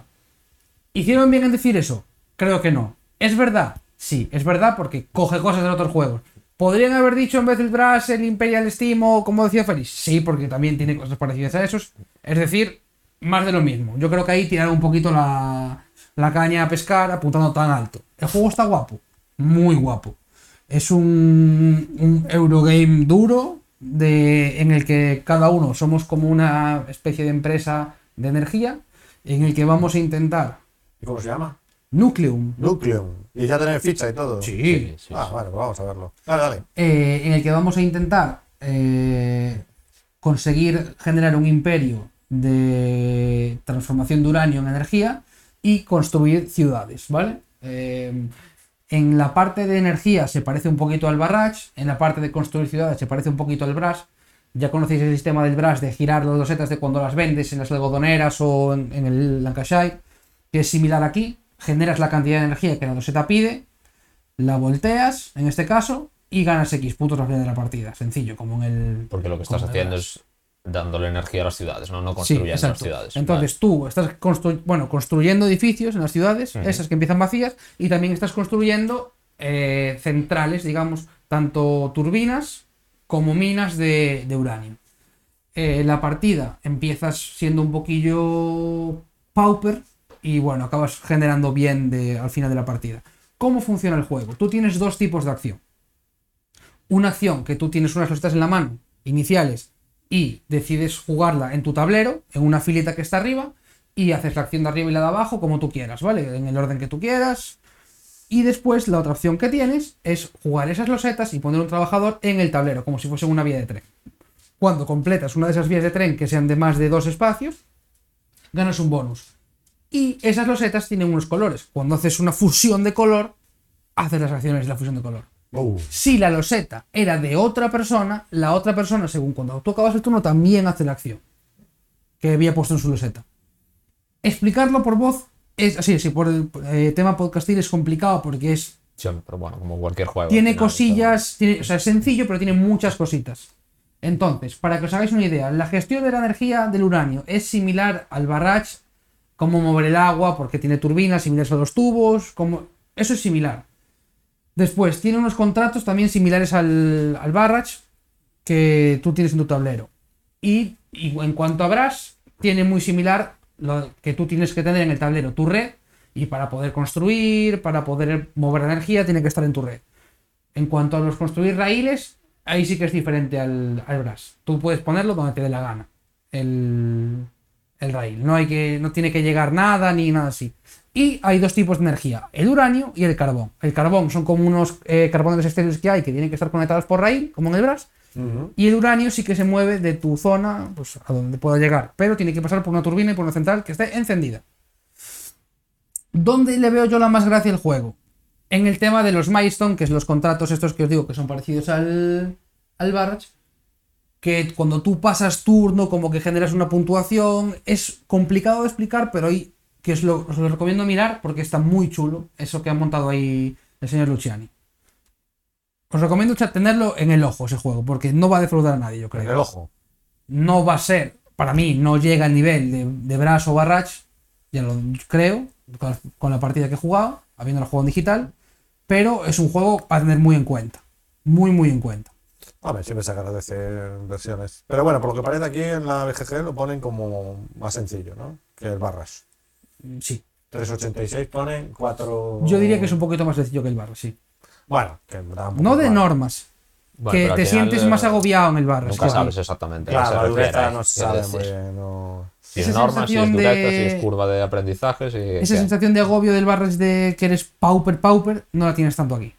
¿Hicieron bien en decir eso? Creo que no. ¿Es verdad? Sí, es verdad porque coge cosas de otros juegos. ¿Podrían haber dicho en vez del Brass el Imperial Steam o como decía Félix? Sí, porque también tiene cosas parecidas a esos. Es decir, más de lo mismo. Yo creo que ahí tiraron un poquito la, la caña a pescar apuntando tan alto. El juego está guapo, muy guapo. Es un, un Eurogame duro de, en el que cada uno somos como una especie de empresa de energía en el que vamos a intentar ¿Y cómo se llama? Nucleum, Nucleum. Y ya tener ficha y todo. Sí. Sí, sí, Ah, vale, pues vamos a verlo. Dale, dale. eh, en el que vamos a intentar eh, conseguir generar un imperio de transformación de uranio en energía y construir ciudades, ¿vale? Eh, en la parte de energía se parece un poquito al Barrage, en la parte de construir ciudades se parece un poquito al Brass. Ya conocéis el sistema del Brass de girar las losetas de cuando las vendes en las algodoneras o en, en el Lancashire, que es similar aquí. Generas la cantidad de energía que la loseta pide, la volteas, en este caso, y ganas X puntos al final de la partida. Sencillo, como en el. Porque lo que estás haciendo es dándole energía a las ciudades, no, no Sí, construyendo las ciudades. Entonces tú estás constru- bueno, construyendo edificios en las ciudades, esas que empiezan vacías, y también estás construyendo eh, centrales, digamos, tanto turbinas como minas de, de uranio. Eh, la partida empiezas siendo un poquillo pauper, y bueno, acabas generando bien de, al final de la partida. ¿Cómo funciona el juego? Tú tienes dos tipos de acción. Una acción que tú tienes unas losetas en la mano, iniciales, y decides jugarla en tu tablero, en una filita que está arriba, y haces la acción de arriba y la de abajo como tú quieras, ¿vale? En el orden que tú quieras. Y después la otra opción que tienes es jugar esas losetas y poner un trabajador en el tablero, como si fuese una vía de tren. Cuando completas una de esas vías de tren que sean de más de dos espacios, ganas un bonus. Y esas losetas tienen unos colores. Cuando haces una fusión de color, haces las acciones de la fusión de color. Uh, Si la loseta era de otra persona, la otra persona, según cuando tú acabas el turno, también hace la acción que había puesto en su loseta. Explicarlo por voz es así, sí, por el eh, tema podcastil es complicado porque es Sí, pero bueno, como cualquier juego. tiene final, cosillas, tiene- o sea, es sencillo, pero tiene muchas cositas. Entonces, para que os hagáis una idea, la gestión de la energía del uranio es similar al barrage, cómo mover el agua, porque tiene turbinas similares a los tubos, como... eso es similar. Después, tiene unos contratos también similares al, al barrage que tú tienes en tu tablero. Y, en cuanto a Brass, tiene muy similar lo que tú tienes que tener en el tablero, tu red, y para poder construir, para poder mover energía, tiene que estar en tu red. En cuanto a los construir raíles, ahí sí que es diferente al, al Brass. Tú puedes ponerlo donde te dé la gana. El, el raíl. No, hay que, no tiene que llegar nada ni nada así. Y hay dos tipos de energía, el uranio y el carbón. El carbón son como unos eh, carbones exteriores que hay que tienen que estar conectados por raíl, como en el Brass. Y el uranio sí que se mueve de tu zona pues, a donde pueda llegar, pero tiene que pasar por una turbina y por una central que esté encendida. ¿Dónde le veo yo la más gracia al juego? En el tema de los milestone, que es los contratos estos que os digo que son parecidos al, al Barrage, que cuando tú pasas turno, como que generas una puntuación, es complicado de explicar, pero hoy que os lo, os lo recomiendo mirar porque está muy chulo eso que ha montado ahí el señor Luciani. Os recomiendo tenerlo en el ojo ese juego, porque no va a defraudar a nadie, yo creo En el ojo. no va a ser, para mí, no llega al nivel de, de Brass o Barrage, ya lo creo, con la, partida que he jugado, habiendo el juego en digital, pero es un juego a tener muy en cuenta. Muy, muy en cuenta. Hombre, siempre se agradece versiones. Pero bueno, por lo que parece aquí en la BGG lo ponen como más sencillo, ¿no? Que el Barras. Sí. 386 ponen 4. Yo diría que es un poquito más sencillo que el Barrage, sí. Bueno, que me da un poco No de normas, Bueno, que te sientes eh, más agobiado en el Barrage. Nunca sabes exactamente. Claro, la dureza ¿eh? no se Quiero sabe muy bien. no- Si es norma, si es dureza, de- si es curva de aprendizaje, si. Esa ¿qué? sensación de agobio del Barrage de que eres pauper, pauper, no la tienes tanto aquí.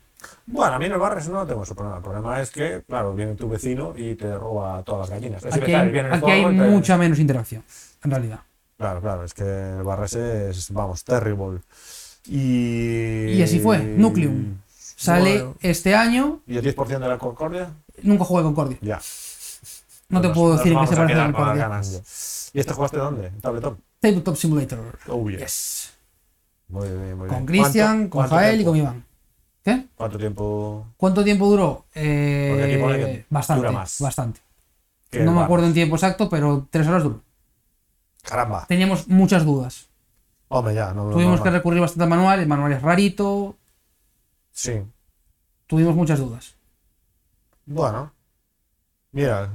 Bueno, a mí en el Barras no tengo ese problema. El problema es que, claro, viene tu vecino y te roba todas las gallinas. Es Aquí hay, aquí mucha menos interacción, en realidad. Claro, claro, es que el Barras es, vamos, terrible. Y. Y así fue, Nucleum. Sale Bueno. este año, ¿Y el 10% de la Concordia? nunca jugué Concordia. Ya. No te puedo decir en qué vamos se parece a las Concordia. ¿Y este jugaste dónde? ¿En Tabletop? Tabletop Simulator. Oh, yeah. Yes. Muy bien, muy bien. Con Cristian, ¿Cuánto- con Jael y con Iván. ¿Qué? ¿Cuánto tiempo? ¿Cuánto tiempo duró? Eh, Porque aquí pone que bastante, dura más. bastante. que No me acuerdo en tiempo exacto, pero tres horas duró. Caramba. Teníamos muchas dudas. Hombre, ya. No, Tuvimos no, que no. recurrir bastante al manual, el manual es rarito, Sí. tuvimos muchas dudas. Bueno. Mira,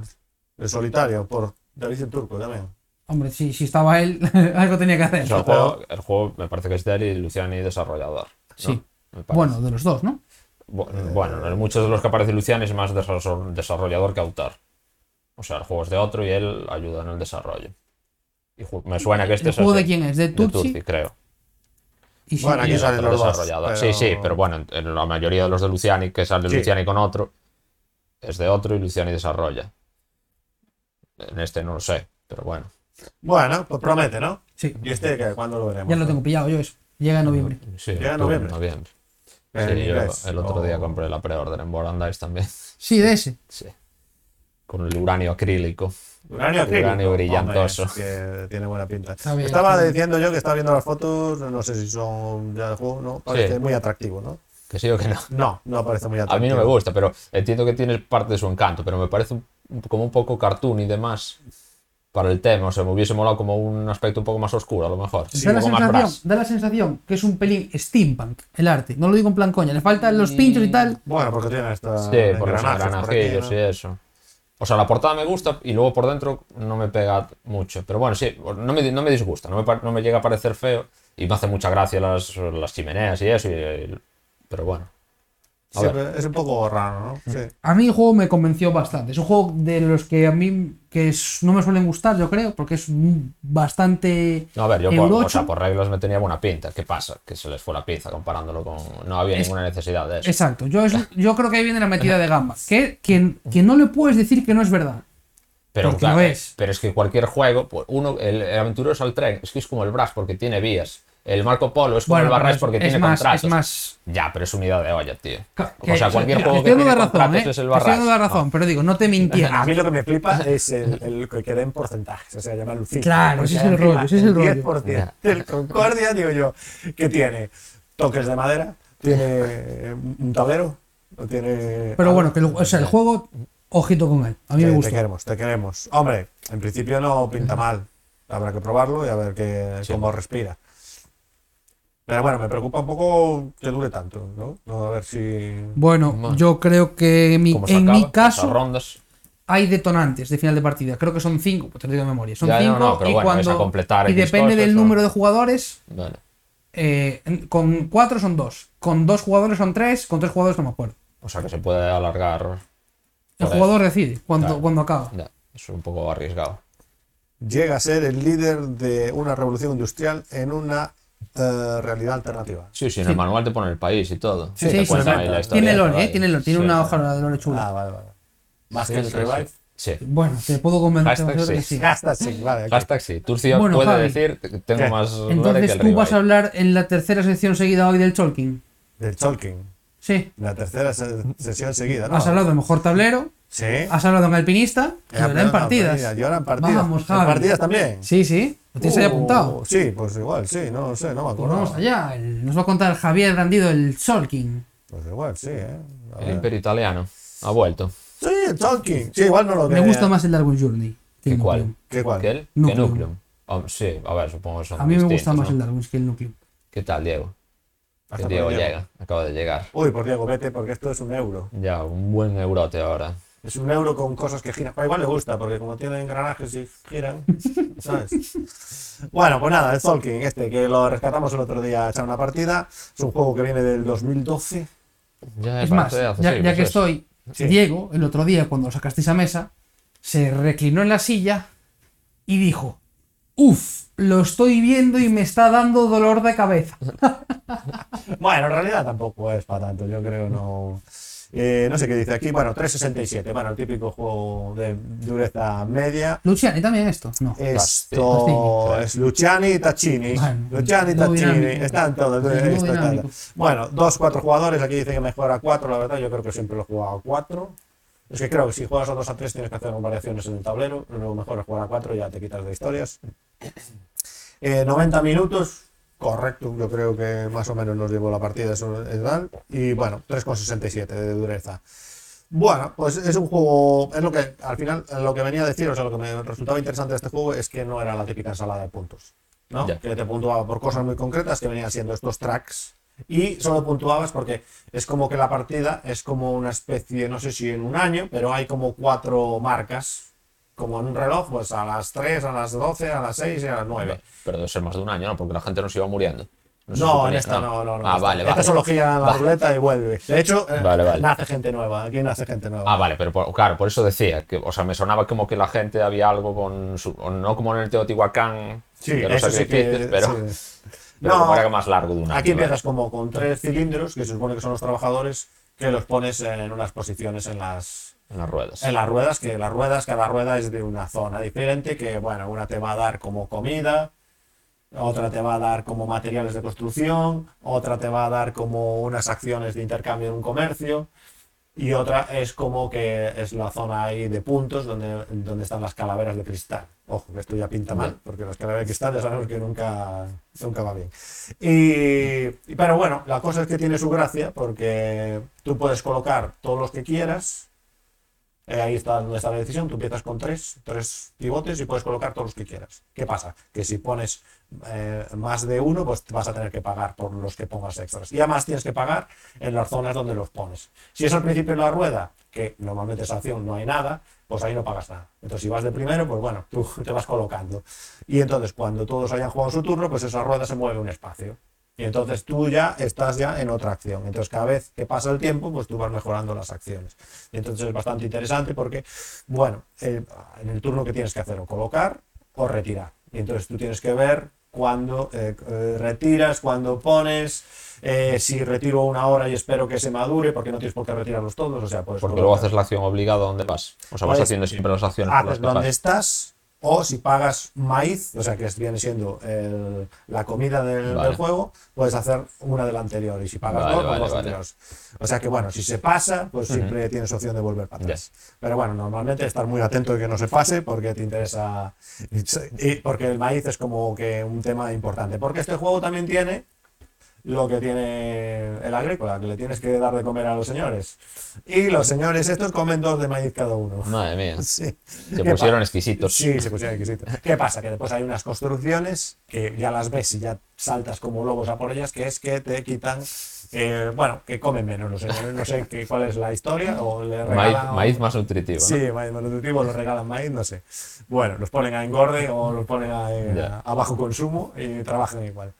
el solitario por David el Turco también. Hombre, si, si estaba él, <laughs> algo tenía que hacer. O sea, el, juego, el juego me parece que es de él y Luciani desarrollador. Sí. Bueno, de los dos, ¿no? Bu- Bueno, en muchos de los que aparece Luciani es más desarro- desarrollador que autor. O sea, el juego es de otro y él ayuda en el desarrollo. Me suena que este ¿El es juego ese, de quién es? ¿De de Turci? Creo. Y sí, Bueno, aquí el salen los dos, desarrollador. pero- Sí, sí, pero bueno, en, en la mayoría de los de Luciani, que sale Sí. Luciani con otro, es de otro y Luciani desarrolla. En este no lo sé, pero bueno. Bueno, pues promete, ¿no? sí, ¿Y este qué? ¿Cuándo lo veremos? ya lo tengo pillado yo eso. Llega en noviembre. Sí, Llega en noviembre. noviembre. En Sí, yo el otro día compré la pre-order en Borandais también. Sí, de ese. Sí. Con el uranio acrílico. Uranio. Uranio brillantoso. Que tiene buena pinta. Bien, Estaba diciendo yo que estaba viendo las fotos, no sé si son ya del juego, ¿no? Parece Sí. muy atractivo, ¿no? Que sí o que no. No, no parece muy A atractivo. mí no me gusta, pero entiendo que tiene parte de su encanto, pero me parece un- como un poco cartoon y demás para el tema. O sea, me hubiese molado como un aspecto un poco más oscuro, a lo mejor. da, la sensación, da la sensación que es un pelín steampunk el arte. No lo digo en plan coña. Le faltan los pinchos y tal. Bueno, porque tiene esta Sí, por los engranajillos y eso. O sea, la portada me gusta y luego por dentro no me pega mucho. Pero bueno, sí, no me, no me disgusta, no me, no me llega a parecer feo. Y me hace mucha gracia las, las chimeneas y eso, y pero bueno. A Sí, es un poco raro, ¿no? Sí. A mí el juego me convenció bastante. Es un juego de los que a mí que es- no me suelen gustar, yo creo, porque es bastante No, a ver, yo por, o sea, por reglas me tenía buena pinta. ¿Qué pasa? Que se les fue la pinza comparándolo con... No había Es- ninguna necesidad de eso. Exacto, yo, es- yo creo que ahí viene la metida de gamba. <laughs> Que, que, que no le puedes decir que no es verdad. Pero claro, lo es. pero es que cualquier juego, pues uno, el, el aventureros al tren, es que es como el Brass porque tiene vías. El Marco Polo es como el pero Barras es- porque es tiene más, contratos. es más. Ya, pero es unidad de olla, tío. o sea, cualquier te juego que tiene razón, contratos ¿eh? es el Te estoy Barras. dando la razón, pero digo, no te mintieras. A mí lo que me flipa es el, el que quede en porcentajes, o sea, llama Lucía. Claro, ese es el rollo, ese es el rollo. 10% del Concordia, digo yo, que tiene toques de madera, tiene un tablero, no tiene... Pero bueno, que el, o sea, el juego, ojito con él. A mí Te- me Te gustó. queremos, te queremos. Hombre, en principio no pinta mal. Habrá que probarlo y a ver qué, Sí. cómo respira. Pero bueno, me preocupa un poco que dure tanto, ¿no? No, a ver si... Bueno, Bueno. yo creo que en mi, en acaba, caso rondas. hay detonantes de final de partida. Creo que son cinco, pues te lo digo de memoria. Son Ya, cinco no, pero y bueno, cuando a completar y depende cosas, del número de jugadores. Bueno, eh, con cuatro son dos, con dos jugadores son tres, con tres jugadores no me acuerdo. o sea que se puede alargar. El jugador decide cuando, Claro. cuando acaba. Ya, es un poco arriesgado. Llega a ser el líder de una revolución industrial en una eh, realidad alternativa. Sí, sí, en Sí. el manual te pone el país y todo. Sí, sí, sí. la Tiene lore, eh, tiene lore, tiene Sí, una sí. hoja de lore chula. Ah, vale, vale. Más Sí, que el sí, sí. Revive. Sí. Bueno, te puedo convencer Hashtag de que sí. sí. Hashtag sí, vale. Hashtag sí. Turcia Bueno, puede Javi. decir tengo ¿Qué? más lore que Entonces el tú vas a hablar en la tercera sección seguida hoy del Tolkien. Del Tolkien. Sí. La tercera se- sesión seguida, ¿no? Has hablado de mejor tablero, Sí. has hablado en alpinista y en partidas. mira, yo ahora en partidas. Vamos, ¿En Javi. partidas también? Sí, sí. ¿Lo tienes ahí Uh, apuntado? Sí, pues igual, sí, no lo sé, no me Pues acuerdo. vamos allá. el- nos va a contar Javier Brandido el Tolkien. Pues igual, sí, ¿eh? El imperio italiano. Ha vuelto. Sí, el Tolkien. Sí, igual no lo Me tenía. gusta más el Darwin Journey. que el ¿Qué cuál? ¿Qué cuál? ¿Qué Nucleum. Nucleum? Oh, sí, a ver, supongo que son A mí me gusta más ¿no? el Darwin que el Nucleum. ¿Qué tal, Diego? Que Diego Diego. llega, acaba de llegar. Uy, por Diego, vete, porque esto es un euro. Ya, un buen eurote ahora. Es un euro con cosas que giran. Pero igual le gusta, porque como tiene engranajes y giran, ¿sabes? Bueno, pues nada, el Tolkien, este, que lo rescatamos el otro día a echar una partida. Es un juego que viene del 2012. Ya Es más, ya, que estoy, Sí. Diego, el otro día, cuando lo sacasteis a mesa, se reclinó en la silla y dijo: Uf, lo estoy viendo y me está dando dolor de cabeza. <laughs> Bueno, en realidad tampoco es para tanto, yo creo, no. Eh, no sé qué dice aquí. Bueno, 367. Bueno, el típico juego de dureza media. Luciani también esto. No. Esto es Luciani y Taccini. Bueno, Luciani y dinámico. Están todos. Es esto, dinámico. Bueno, dos, cuatro jugadores. Aquí dice que mejora a cuatro. La verdad, yo creo que siempre lo he jugado a cuatro. Es que creo que si juegas a 2 a 3 tienes que hacer variaciones en el tablero. Lo mejor es jugar a 4 y ya te quitas de historias. Eh, 90 minutos, correcto. Yo creo que más o menos nos llevó la partida. Eso es tal. Y bueno, 3,67 de dureza. Bueno, pues es un juego, es lo que al final lo que venía a decir, o sea, lo que me resultaba interesante de este juego es que no era la típica ensalada de puntos, ¿no? Ya. Que te puntuaba por cosas muy concretas que venían siendo estos tracks y solo puntuabas porque es como que la partida es como una especie, no sé si en un año, pero hay como cuatro marcas, como en un reloj, pues a las 3, a las 12, a las 6 y a las 9. Pero debe ser más de un año, ¿no? Porque la gente no se iba muriendo. No, suponía- en esta no, no, no. Ah, esta- vale, esta vale. solo gira la <laughs> Vale. ruleta y vuelve. De hecho, eh, Vale, vale. nace gente nueva. Aquí nace gente nueva. Ah, vale, pero por- claro, por eso decía que, o sea, me sonaba como que la gente había algo con su, no como en el Teotihuacán Sí, los eso sí que. pero, sí. <laughs> pero No, como era más largo de un año. Aquí ¿vale? empiezas como con tres cilindros, que se supone que son los trabajadores, que los pones en unas posiciones en las, en las ruedas. en las ruedas, que las ruedas, cada rueda es de una zona diferente, que bueno, una te va a dar como comida, otra te va a dar como materiales de construcción, otra te va a dar como unas acciones de intercambio en un comercio, y otra es como que es la zona ahí de puntos donde, donde están las calaveras de cristal. Ojo, que esto ya pinta mal, porque las calaveras de cristal ya sabemos que nunca, nunca va bien. Y, y- pero bueno, la cosa es que tiene su gracia porque tú puedes colocar todos los que quieras Eh, ahí está donde está la decisión. Tú empiezas con tres, tres pivotes y puedes colocar todos los que quieras. ¿Qué pasa? Que si pones eh, más de uno, pues vas a tener que pagar por los que pongas extras. Y además tienes que pagar en las zonas donde los pones. Si es al principio de la rueda, que normalmente esa acción no hay nada, pues ahí no pagas nada. Entonces, si vas de primero, pues bueno, tú <laughs> te vas colocando. Y entonces, cuando todos hayan jugado su turno, pues esa rueda se mueve un espacio. Y entonces tú ya estás ya en otra acción. Entonces cada vez que pasa el tiempo, pues tú vas mejorando las acciones. Y entonces es bastante interesante porque, bueno, en el turno que tienes que hacer o colocar o retirar. Y entonces tú tienes que ver cuándo eh, eh, retiras, cuándo pones, eh, si retiro una hora y espero que se madure, porque no tienes por qué retirarlos todos. O sea, Porque colocar- luego haces la acción obligada donde vas. O sea, vas Pues, haciendo siempre las acciones por las haces que donde vas. estás o si pagas maíz, o sea que viene siendo el- la comida del, Vale. del juego, puedes hacer una de la anterior y si pagas Vale, dos, pues vale, dos anteriores. O sea que bueno, si se pasa, pues siempre tienes opción de volver para atrás. Pero bueno, normalmente estar muy atento de que no se pase porque te interesa y porque el maíz es como que un tema importante. Porque este juego también tiene lo que tiene el agrícola, que le tienes que dar de comer a los señores. Y los señores estos comen dos de maíz cada uno. Madre mía. <laughs> Sí. Se ¿Qué pusieron exquisitos. Sí, se pusieron exquisitos. ¿Qué pasa? Que después hay unas construcciones que ya las ves y ya saltas como lobos a por ellas, que es que te quitan, eh, bueno, que comen menos los señores. No sé qué, cuál es la historia, o le Maíz, regalan... maíz más nutritivo. ¿no? Sí, maíz más nutritivo, los regalan maíz, no sé. Bueno, los ponen a engorde o los ponen a, eh, a bajo consumo y trabajan igual.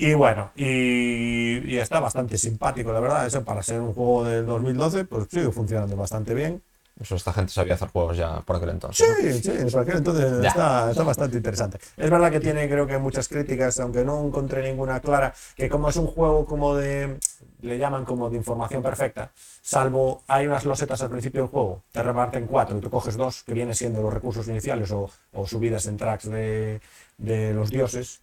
Y bueno, y, y está bastante simpático, la verdad. Eso para ser un juego del 2012, pues sigue funcionando bastante bien. Eso esta gente sabía hacer juegos ya por aquel entonces. Sí, sí, en aquel entonces está, está bastante interesante. Es verdad que tiene, creo que muchas críticas, aunque no encontré ninguna clara, que como es un juego como de, le llaman como de información perfecta, salvo hay unas losetas al principio del juego, te reparten cuatro y tú coges dos, que vienen siendo los recursos iniciales o, o subidas en tracks de, de los dioses,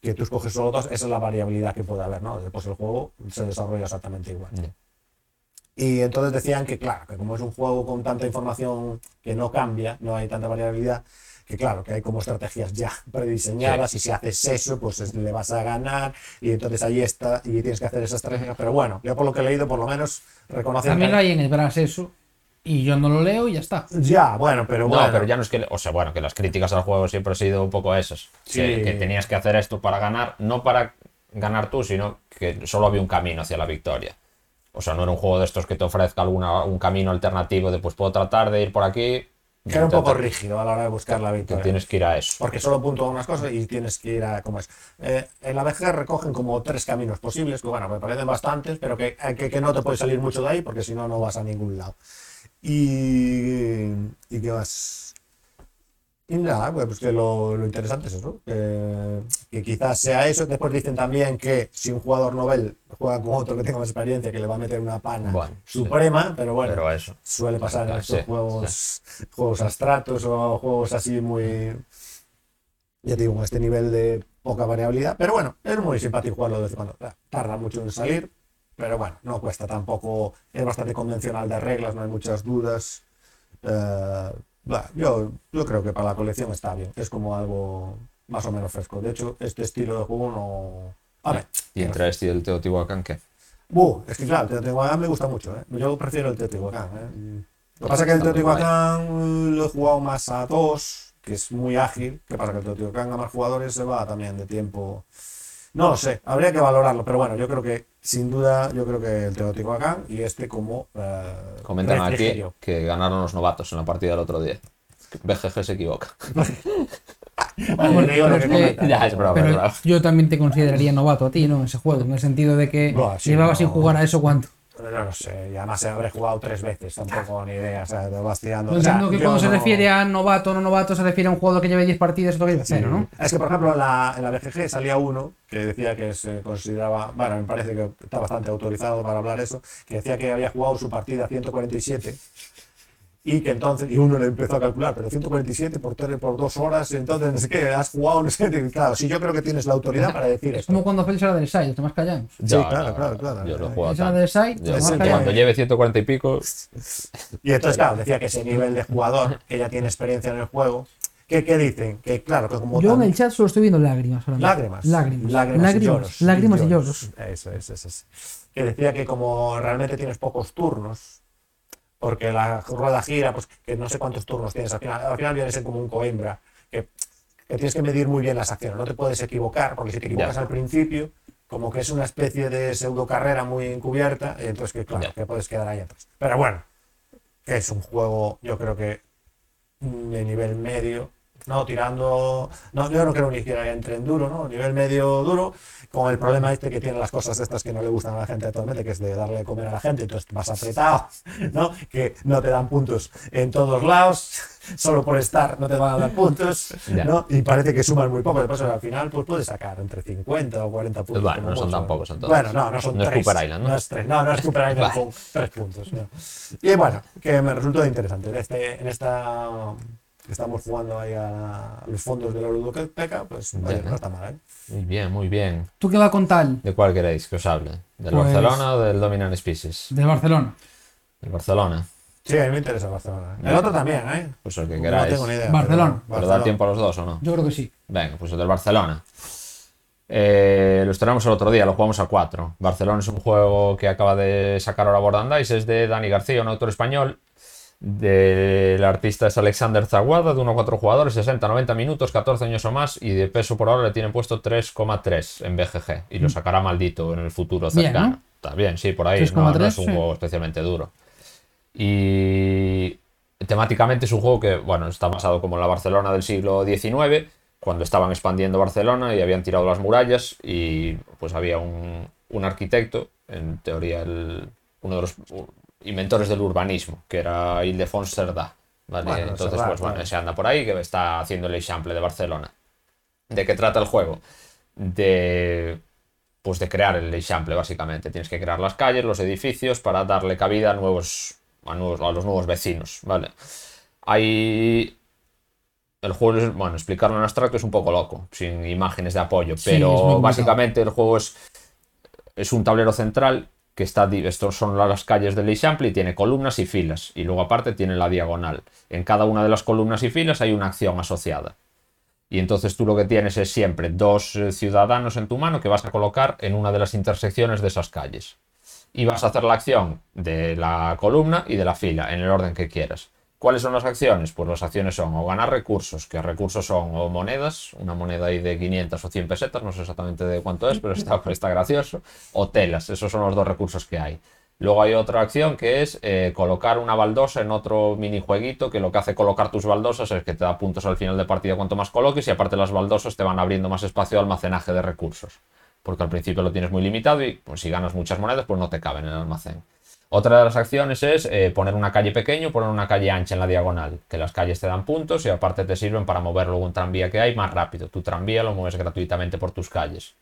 que tú escoges solo dos, esa es la variabilidad que puede haber, ¿no? Después el juego se desarrolla exactamente igual. Y entonces decían que, claro, que como es un juego con tanta información que no cambia, no hay tanta variabilidad, que claro, que hay como estrategias ya <laughs> prediseñadas y si haces eso, pues es- le vas a ganar y entonces ahí está y tienes que hacer esa estrategia. Pero bueno, yo por lo que he leído, por lo menos, reconocen También que- hay en el Brass eso. Y yo no lo leo y ya está. Ya, bueno, pero No, bueno. pero ya no es que. O sea, bueno, que las críticas al juego siempre han sido un poco esas. Que, Sí. que tenías que hacer esto para ganar, no para ganar tú, sino que solo había un camino hacia la victoria. O sea, no era un juego de estos que te ofrezca alguna, un camino alternativo de pues puedo tratar de ir por aquí. que era un poco rígido a la hora de buscar la Que victoria. tienes que ir a eso. porque solo puntúa unas cosas y tienes que ir a cómo es. Eh, en la BG recogen como tres caminos posibles, que bueno, me parecen bastantes, pero que, eh, que, que no te puedes salir mucho de ahí porque si no, no vas a ningún lado. Y, y qué más. Y nada, pues pues que lo, lo interesante es eso, que, que quizás sea eso. Después dicen también que si un jugador novel juega con otro que tenga más experiencia, que le va a meter una pana Bueno, sí. suprema, pero bueno, Pero eso. suele pasar en Ah, estos sí, juegos, juegos abstractos o juegos así muy, ya te digo, con este nivel de poca variabilidad. Pero bueno, es muy simpático jugarlo de vez en cuando. Tarda mucho en salir, pero bueno, no cuesta tampoco. Es bastante convencional de reglas, no hay muchas dudas. Eh, bah, yo, yo creo que para la colección está bien. Es como algo más o menos fresco. De hecho, este estilo de juego no. A ver, Y entre este y el Teotihuacán, ¿qué? Buh, es que claro, el Teotihuacán me gusta mucho, ¿eh? Yo prefiero el Teotihuacán, ¿eh? Lo que pasa es que el Teotihuacán lo he jugado más a dos, que es muy ágil. ¿Qué pasa? Que el Teotihuacán a más jugadores se va también de tiempo. No lo sé, habría que valorarlo, pero bueno, yo creo que, sin duda, yo creo que el Teotihuacán y este como eh, Comentan aquí que ganaron los novatos en la partida del otro día. BGG se equivoca. <laughs> Bueno, te digo lo que Pero es que- comentan. ya, es broma, es Pero broma. yo también te consideraría novato a ti, ¿no? En ese juego, en el sentido de que Buah, sí, llevabas no. sin jugar a eso cuánto. No, no sé, y además habré jugado tres veces, tampoco ni idea, o sea, te vas tirando. Yo o sea, que cuando se no- refiere a novato o no novato, se refiere a un jugador que lleve 10 partidas, otro que lleve cero, ¿no? Es que, por ejemplo, en la, en la BGG salía uno que decía que se consideraba, bueno, me parece que está bastante autorizado para hablar eso, que decía que había jugado su partida 147 y que entonces, y uno le empezó a calcular, pero 147 por, tres- por dos horas, entonces no sé qué, has jugado, no sé, qué. claro, sí, yo creo que tienes la autoridad para decir Es esto. como cuando Félix era del side, te más callamos. Sí, claro, claro, claro. Yo he tanto. del side, Yo- te más sí, callamos. cuando lleve 140 y pico, Y entonces, claro, decía que ese nivel de jugador, que ya tiene experiencia en el juego, que, ¿qué dicen? Que claro, que como Yo en tan- el chat solo estoy viendo lágrimas. ahora mismo. Lágrimas. Lágrimas. Lágrimas, Lágrimas. y lloros. lágrimas y lloros. Eso es, eso es. Que decía que como realmente tienes pocos turnos, porque la rueda gira, pues que no sé cuántos turnos tienes. Al final, al final viene a ser como un coimbra, que, que tienes que medir muy bien las acciones. No te puedes equivocar, porque si te equivocas al principio, como que es una especie de pseudo carrera muy encubierta, y entonces que claro, que puedes quedar ahí atrás. Pero bueno, que es un juego, yo creo que mm, de nivel medio, no tirando, no, yo no creo ni siquiera entre en duro, ¿no? Nivel medio duro, con el problema este que tienen las cosas estas que no le gustan a la gente actualmente, que es de darle de comer a la gente, entonces vas apretado, <laughs> ¿no? Que no te dan puntos en todos lados, <laughs> solo por estar no te van a dar puntos. ¿no? Y parece que sumas muy poco, después al final pues puedes sacar entre 50 o 40 puntos. Bueno, no son tan pocos, entonces. Bueno, no, no son No es tres. Cooper Island, ¿no? No es tres, no, no es Cooper Island Vale. con tres puntos. no. Y bueno, que me resultó interesante. En, este, en esta que estamos jugando ahí a los fondos de la ludoteca, pues oye, Ya. no está mal, ¿eh? Muy bien, muy bien. ¿Tú qué va con tal? ¿De cuál queréis que os hable? ¿Del Pues- Barcelona o del Dominant Species? Del Barcelona. Del Barcelona. Sí, a mí me interesa Barcelona. El Ya. otro también, ¿eh? Pues el que No queráis. tengo ni idea. Barcelona. pero ¿Pero da tiempo a los dos o no? Yo creo que sí. Venga, pues el del Barcelona. Eh, lo estrenamos el otro día, lo jugamos a 4. Barcelona es un juego que acaba de sacar ahora Bordandáis, es de Dani García, un autor español. Del artista es Alexander Zaguada, de 1 a 4 jugadores, 60-90 minutos, 14 años o más, y de peso por ahora le tienen puesto 3,3 en BGG, y lo sacará maldito en el futuro Bien, cercano. ¿no? Está bien, sí, por ahí. No, no 3,3, es un sí. juego especialmente duro. Y temáticamente es un juego que, bueno, está basado como en la Barcelona del siglo XIX, cuando estaban expandiendo Barcelona y habían tirado las murallas y pues había un, un arquitecto, en teoría el- uno de los inventores del urbanismo, que era Ildefons Cerdá. ¿vale? Bueno, Entonces, Cerdá, pues bueno, se anda por ahí que está haciendo el ejemplo de Barcelona. ¿De qué trata el juego? De pues de crear el eixample, básicamente. Tienes que crear las calles, los edificios para darle cabida a nuevos, a nuevos, a los nuevos vecinos, ¿vale? Hay el juego es, bueno, explicarlo en abstracto es un poco loco, sin imágenes de apoyo, Sí, pero básicamente el juego es es un tablero central que está estos son las calles del eixample y tiene columnas y filas y luego aparte tiene la diagonal. En cada una de las columnas y filas hay una acción asociada. Y entonces tú lo que tienes es siempre dos eh, ciudadanos en tu mano que vas a colocar en una de las intersecciones de esas calles. Y vas a hacer la acción de la columna y de la fila, en el orden que quieras. ¿Cuáles son las acciones? Pues las acciones son o ganar recursos, que recursos son o monedas, una moneda ahí de 500 o 100 pesetas, no sé exactamente de cuánto es, pero está, <laughs> está gracioso, o telas, esos son los dos recursos que hay. Luego hay otra acción que es eh, colocar una baldosa en otro minijueguito que lo que hace colocar tus baldosas es que te da puntos al final de partida cuanto más coloques y aparte las baldosas te van abriendo más espacio de almacenaje de recursos. Porque al principio lo tienes muy limitado y pues, si ganas muchas monedas pues no te caben en el almacén. Otra de las acciones es eh, poner una calle pequeña o poner una calle ancha en la diagonal, que las calles te dan puntos y aparte te sirven para mover luego un tranvía que hay más rápido. Tu tranvía lo mueves gratuitamente por tus calles.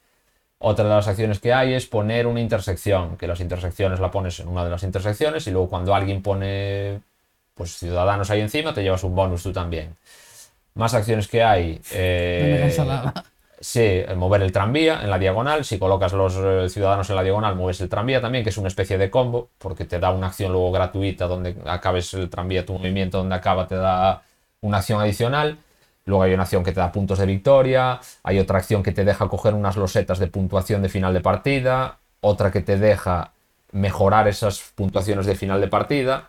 Otra de las acciones que hay es poner una intersección, que las intersecciones la pones en una de las intersecciones y luego cuando alguien pone pues ciudadanos ahí encima te llevas un bonus tú también. Más acciones que hay. eh, Eh, mover el tranvía en la diagonal. Si colocas los eh, ciudadanos en la diagonal, mueves el tranvía también, que es una especie de combo, porque te da una acción luego gratuita donde acabes el tranvía, tu movimiento donde acaba te da una acción adicional. Luego hay una acción que te da puntos de victoria, hay otra acción que te deja coger unas losetas de puntuación de final de partida, otra que te deja mejorar esas puntuaciones de final de partida.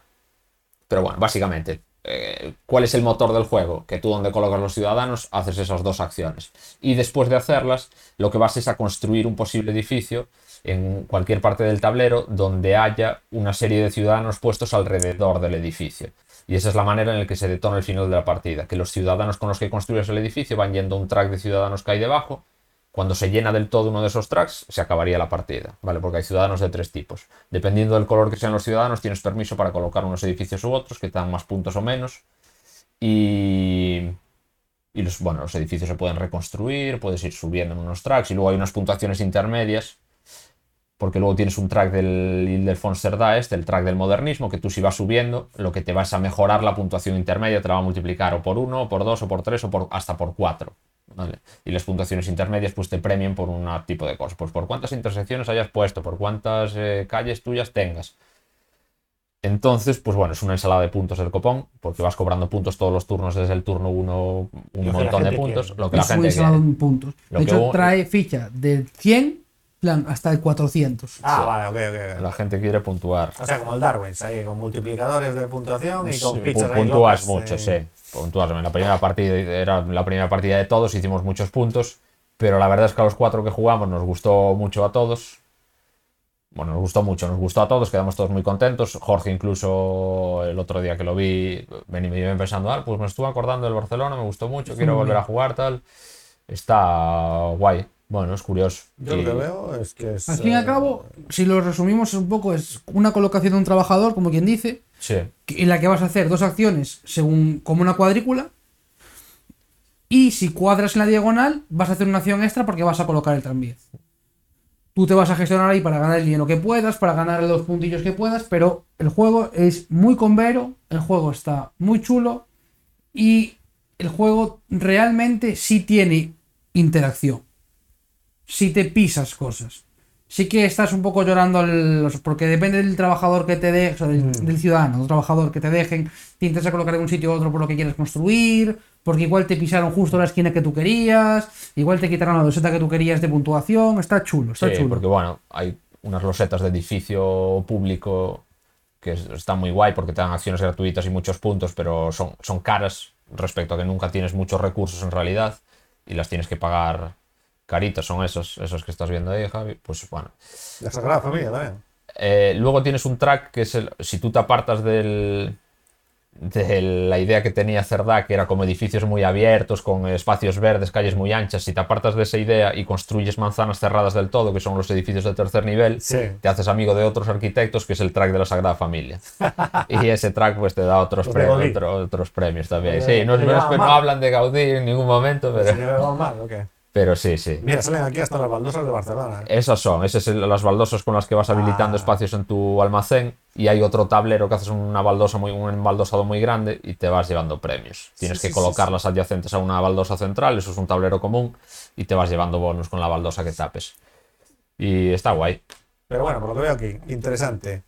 Pero bueno, básicamente, eh, ¿cuál es el motor del juego? Que tú donde colocas los ciudadanos haces esas dos acciones. Y después de hacerlas, lo que vas es a construir un posible edificio en cualquier parte del tablero donde haya una serie de ciudadanos puestos alrededor del edificio. Y esa es la manera en la que se detona el final de la partida, que los ciudadanos con los que construyes el edificio van yendo a un track de ciudadanos que hay debajo. Cuando se llena del todo uno de esos tracks, se acabaría la partida, ¿vale? Porque hay ciudadanos de tres tipos. Dependiendo del color que sean los ciudadanos, tienes permiso para colocar unos edificios u otros que te dan más puntos o menos. Y, los, bueno, los edificios se pueden reconstruir, puedes ir subiendo en unos tracks y luego hay unas puntuaciones intermedias porque luego tienes un track del Ildefonso Cerdá, este, el track del modernismo, que tú si vas subiendo, lo que te vas a mejorar la puntuación intermedia te la va a multiplicar o por 1, o por 2, o por 3, o hasta por 4. ¿Vale? Y las puntuaciones intermedias pues te premian por un tipo de cosas, pues por cuántas intersecciones hayas puesto, por cuántas eh, calles tuyas tengas. Entonces, pues bueno, es una ensalada de puntos del copón, porque vas cobrando puntos todos los turnos desde el turno 1, un la montón de puntos, quiere. lo que la Es un gente quiere. en puntos. Lo De que hecho, hubo- trae ficha de 100 plan, hasta el 400. Ah, vale, ok, ok. ok. La gente quiere puntuar. O sea, como el Darwin, ahí con multiplicadores de puntuación y con Sí, ahí puntúas mucho, eh. sí. Puntúas. En la primera partida era la primera partida de todos, hicimos muchos puntos, pero la verdad es que a los cuatro que jugamos nos gustó mucho a todos. Bueno, nos gustó mucho, nos gustó a todos, quedamos todos muy contentos. Jorge incluso el otro día que lo vi, vení- me iba pensando, ah, pues me estuve acordando del Barcelona, me gustó mucho, quiero volver bien. a jugar, tal. Está guay. Bueno, es curioso. Yo Y- lo que veo es que es. Al fin y al eh, cabo, si lo resumimos un poco, es una colocación de un trabajador, como quien dice, Sí, en la que vas a hacer dos acciones según como una cuadrícula. Y si cuadras en la diagonal, vas a hacer una acción extra porque vas a colocar el tranvía. Tú te vas a gestionar ahí para ganar el dinero que puedas, para ganar los puntillos que puedas, pero el juego es muy convero, el juego está muy chulo y el juego realmente sí tiene interacción. Si te pisas cosas. Sí que estás un poco llorando porque depende del trabajador que te deje, o sea, del, del ciudadano, del trabajador que te dejen, te intentas colocar en un sitio u otro por lo que quieres construir, porque igual te pisaron justo la esquina que tú querías, igual te quitaron la doseta que tú querías de puntuación, está chulo, está Sí, chulo. porque bueno, hay unas losetas de edificio público que es- están muy guay porque te dan acciones gratuitas y muchos puntos, pero son, son caras respecto a que nunca tienes muchos recursos en realidad y las tienes que pagar caritas, son esos, esos que estás viendo ahí, Javi. Pues bueno. La Sagrada Familia también. Eh, luego tienes un track que es el, si tú te apartas del, de la idea que tenía Cerdá, que era como edificios muy abiertos, con espacios verdes, calles muy anchas, si te apartas de esa idea y construyes manzanas cerradas del todo, que son los edificios de tercer nivel, Sí. te haces amigo de otros arquitectos, que es el track de la Sagrada Familia. <laughs> y ese track pues te da otros, Los de pre- Gaudí. otro- otros premios también. Sí, no, es- llaman no hablan de Gaudí en ningún momento, ¿Se pero, pero sí, sí. Mira, salen aquí hasta las baldosas de Barcelona. ¿eh? Esas son, esas son las baldosas con las que vas habilitando Ah. espacios en tu almacén y hay otro tablero que haces una baldosa muy, un embaldosado muy grande y te vas llevando premios. Tienes Sí, que sí, colocarlas adyacentes a una baldosa central, eso es un tablero común y te vas llevando bonus con la baldosa que tapes. Y está guay. Pero bueno, por lo que veo aquí, interesante.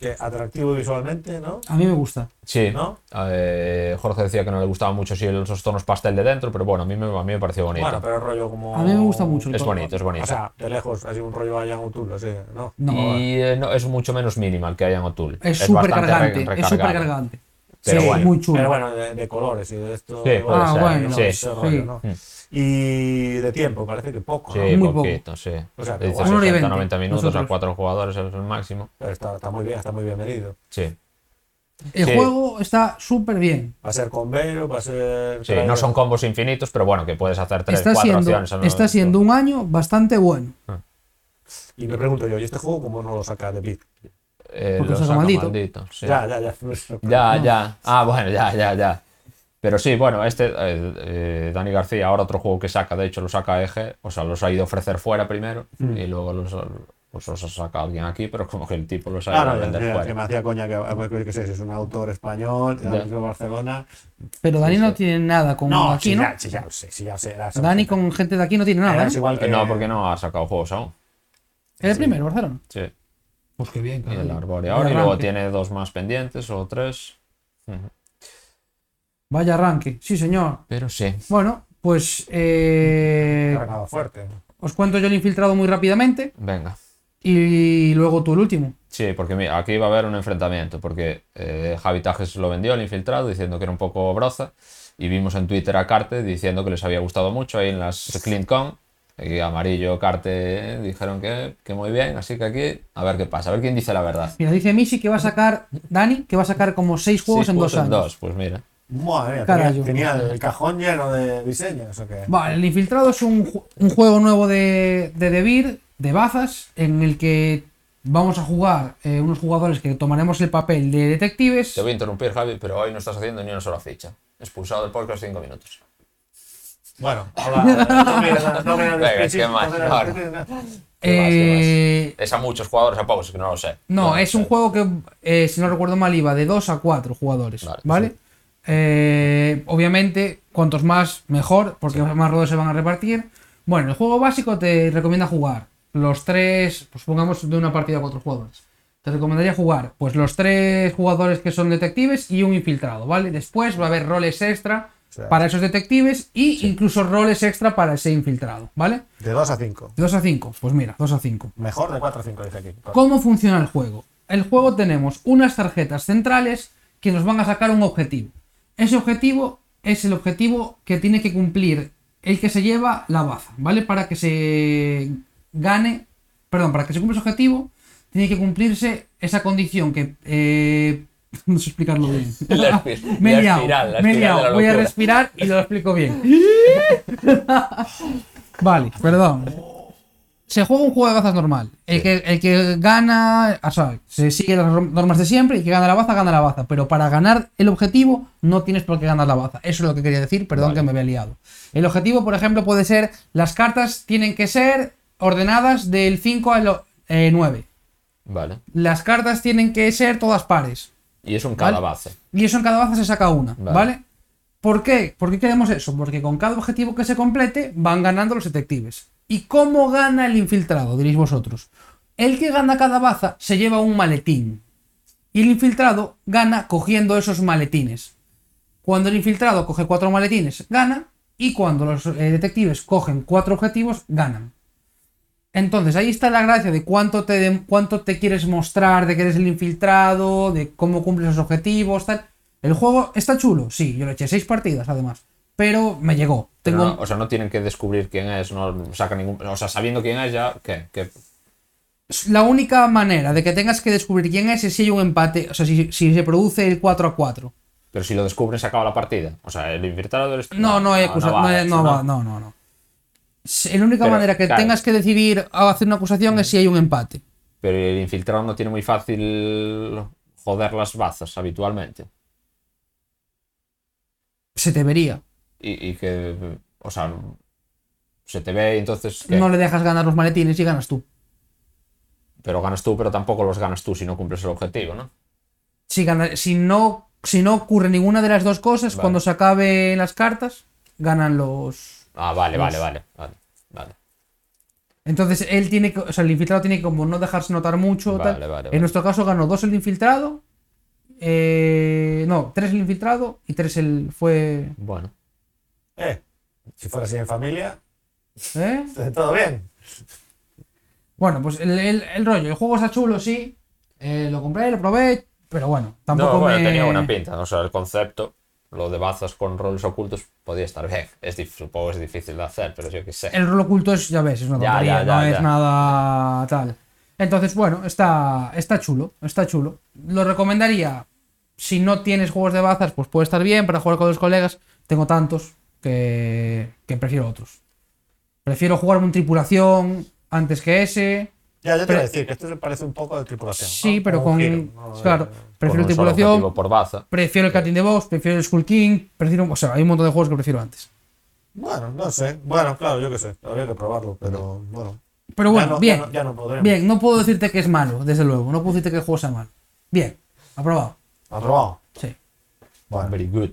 Que atractivo visualmente, ¿no? A mí me gusta. Sí, ¿No? eh, Jorge decía que no le gustaba mucho si esos tonos pastel de dentro, pero bueno, a mí me, a mí me pareció bonito. Bueno, pero el rollo como. A mí me gusta mucho el es tono. bonito, es bonito. O sea, de lejos, así un rollo allá en Tulo, sí, ¿no? No, y eh, no, es mucho menos minimal que en O'Toole. es súper cargante, re- es súper cargante. Pero Sí, bueno. muy chulo. Pero bueno, de, de colores y de esto. Sí, puede Ah, ser, bueno, sí. ese rollo, sí. ¿no? Mm. Y de tiempo, parece que poco. Muy poquito, sí. O sea, que Dice guay. Una hora y 60, veinte, 90 minutos nosotros. a cuatro jugadores es el máximo. Pero está, está muy bien, está muy bien medido. Sí. El sí. juego está súper bien. Va a ser con Vero, va a ser. Sí, no son combos infinitos, pero bueno, que puedes hacer tres, Está cuatro siendo, acciones. en está siendo un año bastante bueno. Y me pregunto yo, ¿y este juego cómo no lo saca de Bit? Eh, Porque lo saca maldito. sí. Ya, ya, ya. Ya, ya. Ah, bueno, ya, ya, ya. Pero sí, bueno, este, eh, eh, Dani García, ahora otro juego que saca, de hecho lo saca EG, o sea, los ha ido a ofrecer fuera primero Mm. y luego los, pues los ha sacado alguien aquí, pero como que el tipo los ha ido Ah, a no, ya, vender ya, fuera. que me hacía coña que, que, que sé, si es un autor español, Ya. de Barcelona. Pero Dani no tiene nada con No, aquí, sí, ¿no? ya, sí, ya lo sé, sí, ya lo sé. era- Dani con gente de aquí no tiene nada. es ¿eh? igual que. Eh, No, porque no ha sacado juegos aún. ¿Es el primero, Barcelona? Sí, Pues qué bien, y el caray. Arborea Vaya ahora, y luego tiene dos más pendientes o tres. Ujú. Vaya arranque, sí señor. Pero sí. Bueno, pues eh, Cargado fuerte. os cuento yo el infiltrado muy rápidamente Venga. y luego tú el último. Sí, porque mira, aquí va a haber un enfrentamiento, porque eh, Javi Tajes lo vendió, el infiltrado, diciendo que era un poco broza, y vimos en Twitter a Carte diciendo que les había gustado mucho ahí en las CleanCon, y Amarillo, Carte eh, dijeron que, que muy bien, así que aquí a ver qué pasa, a ver quién dice la verdad. Mira, dice Misi que va a sacar, Dani, que va a sacar como seis juegos Seis en dos años. dos, pues mira. Madre mía, tenía, tenía el cajón lleno de diseños o qué. Vale, el infiltrado es un, ju- un juego nuevo de, de Debir, de bazas, en el que vamos a jugar eh, unos jugadores que tomaremos el papel de detectives. Te voy a interrumpir, Javi, pero hoy no estás haciendo ni una sola ficha. Expulsado del podcast cinco minutos. Bueno, <laughs> hola. No me no me Venga, qué más, ahora. no. ¿Qué más, Eh, Es a muchos jugadores, a pocos, es que no lo sé. No, es un juego que, eh, si no recuerdo mal, iba de 2 a 4 jugadores. Vale, ¿Vale? sí. Eh, obviamente, cuantos más, mejor, porque más rodos se van a repartir. Bueno, el juego básico te recomienda jugar los tres, pues pongamos de una partida a cuatro jugadores. Te recomendaría jugar, pues los tres jugadores que son detectives y un infiltrado, ¿vale? Después va a haber roles extra para esos detectives y incluso roles extra para ese infiltrado, ¿vale? de 2 a 5. De 2 a 5, pues mira, 2 a 5. Mejor de 4 a 5, dice aquí. ¿Cómo funciona el juego? El juego tenemos unas tarjetas centrales que nos van a sacar un objetivo. Ese objetivo es el objetivo que tiene que cumplir el que se lleva la baza, ¿vale? Para que se gane, perdón, para que se cumpla ese objetivo, tiene que cumplirse esa condición que... eh, <laughs> no sé explicarlo bien. <laughs> <laughs> La me he liado, he liado. Voy a respirar y lo explico bien. vale, perdón. Se juega un juego de bazas normal. El, que, el que gana, o sea, se sigue las normas de siempre y que gana la baza, gana la baza. Pero para ganar el objetivo, no tienes por qué ganar la baza. Eso es lo que quería decir, perdón Vale. que me había liado. El objetivo, por ejemplo, puede ser: las cartas tienen que ser ordenadas del 5 al eh, 9. Vale. Las cartas tienen que ser todas pares. Y eso en Vale. cada base. Y eso en cada baza se saca una, Vale. ¿vale? ¿Por qué? ¿Por qué queremos eso? Porque con cada objetivo que se complete van ganando los detectives. ¿Y cómo gana el infiltrado? Diréis vosotros. El que gana cada baza se lleva un maletín. Y el infiltrado gana cogiendo esos maletines. Cuando el infiltrado coge cuatro maletines, gana. Y cuando los eh, detectives cogen cuatro objetivos, ganan. Entonces ahí está la gracia de cuánto te, cuánto te quieres mostrar, de que eres el infiltrado, de cómo cumples los objetivos, tal. El juego está chulo, sí, yo le eché seis partidas además, pero me llegó. Pero Tengo, no, o sea, no tienen que descubrir quién es, no saca ningún. O sea, sabiendo quién es ya, ¿qué? ¿Qué? La única manera de que tengas que descubrir quién es es si hay un empate, o sea, si, si se produce el 4 a 4. Pero si lo descubren, se acaba la partida. O sea, el infiltrado eres tú. No, no hay no acusación, no, hay- eso, no no, no, La única Pero, manera que claro. tengas que decidir hacer una acusación es si hay un empate. Pero el infiltrado no tiene muy fácil joder las bazas habitualmente. Se te vería. Y, y que. O sea, se te ve y entonces. ¿qué? No le dejas ganar los maletines y ganas tú. Pero ganas tú, pero tampoco los ganas tú si no cumples el objetivo, ¿no? Si, gana- si, no, si no ocurre ninguna de las dos cosas, Vale. cuando se acaben las cartas, ganan los. Ah, vale, Los- vale, vale. Vale. vale. Entonces él tiene que. O sea, el infiltrado tiene que como no dejarse notar mucho. Vale, tal. vale, En nuestro caso ganó dos el infiltrado. eh, no, tres el infiltrado y tres el. Fue. Bueno. Eh, si fuera así en familia, ¿Eh? <laughs> todo bien. Bueno, pues el, el- el rollo. El juego está chulo, sí. eh, lo compré, lo probé. Pero bueno, tampoco No, bueno, me. tenía buena pinta. O sea, el concepto, lo de bazas con roles ocultos, podía estar bien. Es supongo que es difícil de hacer, pero yo qué sé. El rol oculto es, ya ves, es una tontería, ya, ya, no es nada tal. Entonces, bueno, está, está chulo, está chulo. Lo recomendaría. Si no tienes juegos de bazas, pues puede estar bien para jugar con los colegas. Tengo tantos que, que prefiero otros. Prefiero jugar un tripulación antes que ese. Ya, yo te iba a decir que esto se parece un poco de tripulación. Sí, ¿no? pero con. giro, ¿no? Claro, Con prefiero tripulación. por baza. Prefiero el Cat in the Box, prefiero el Skull King, prefiero. O sea, hay un montón de juegos que prefiero antes. Bueno, no sé. Bueno, claro, yo qué sé. Habría que probarlo, pero bueno. Pero Ya bueno, no- ya bien. no- ya no podremos. Bien, no puedo decirte que es malo, desde luego. No puedo decirte que el juego sea malo. Bien, aprobado. ¿Aprobado? Sí. Bueno. Very good.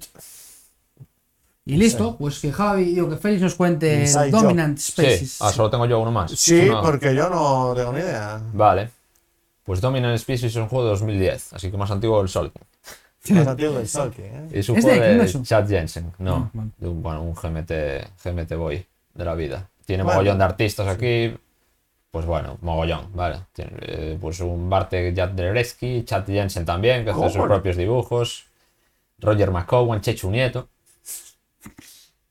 Y listo, pues que Javi, digo que Félix nos cuente Inside el job. Dominant Spaces. Sí. Ah, solo tengo yo uno más. Sí, Uno- porque yo no tengo ni idea. Vale. Pues Dominant Species es un juego de 2010, así que más antiguo que el Solking. Más <laughs> antiguo del Salky, ¿eh? Es un ¿Es de juego de? Chad Jensen, no, Ah, vale. de un, bueno, un GMT, GMT Boy de la vida. Tiene Bueno. mogollón de artistas aquí, pues bueno, mogollón, vale. Tiene, eh, pues un Bartek Jadreski, Chad Jensen también, que hace sus propios dibujos. Roger McCowan, Chechu Nieto.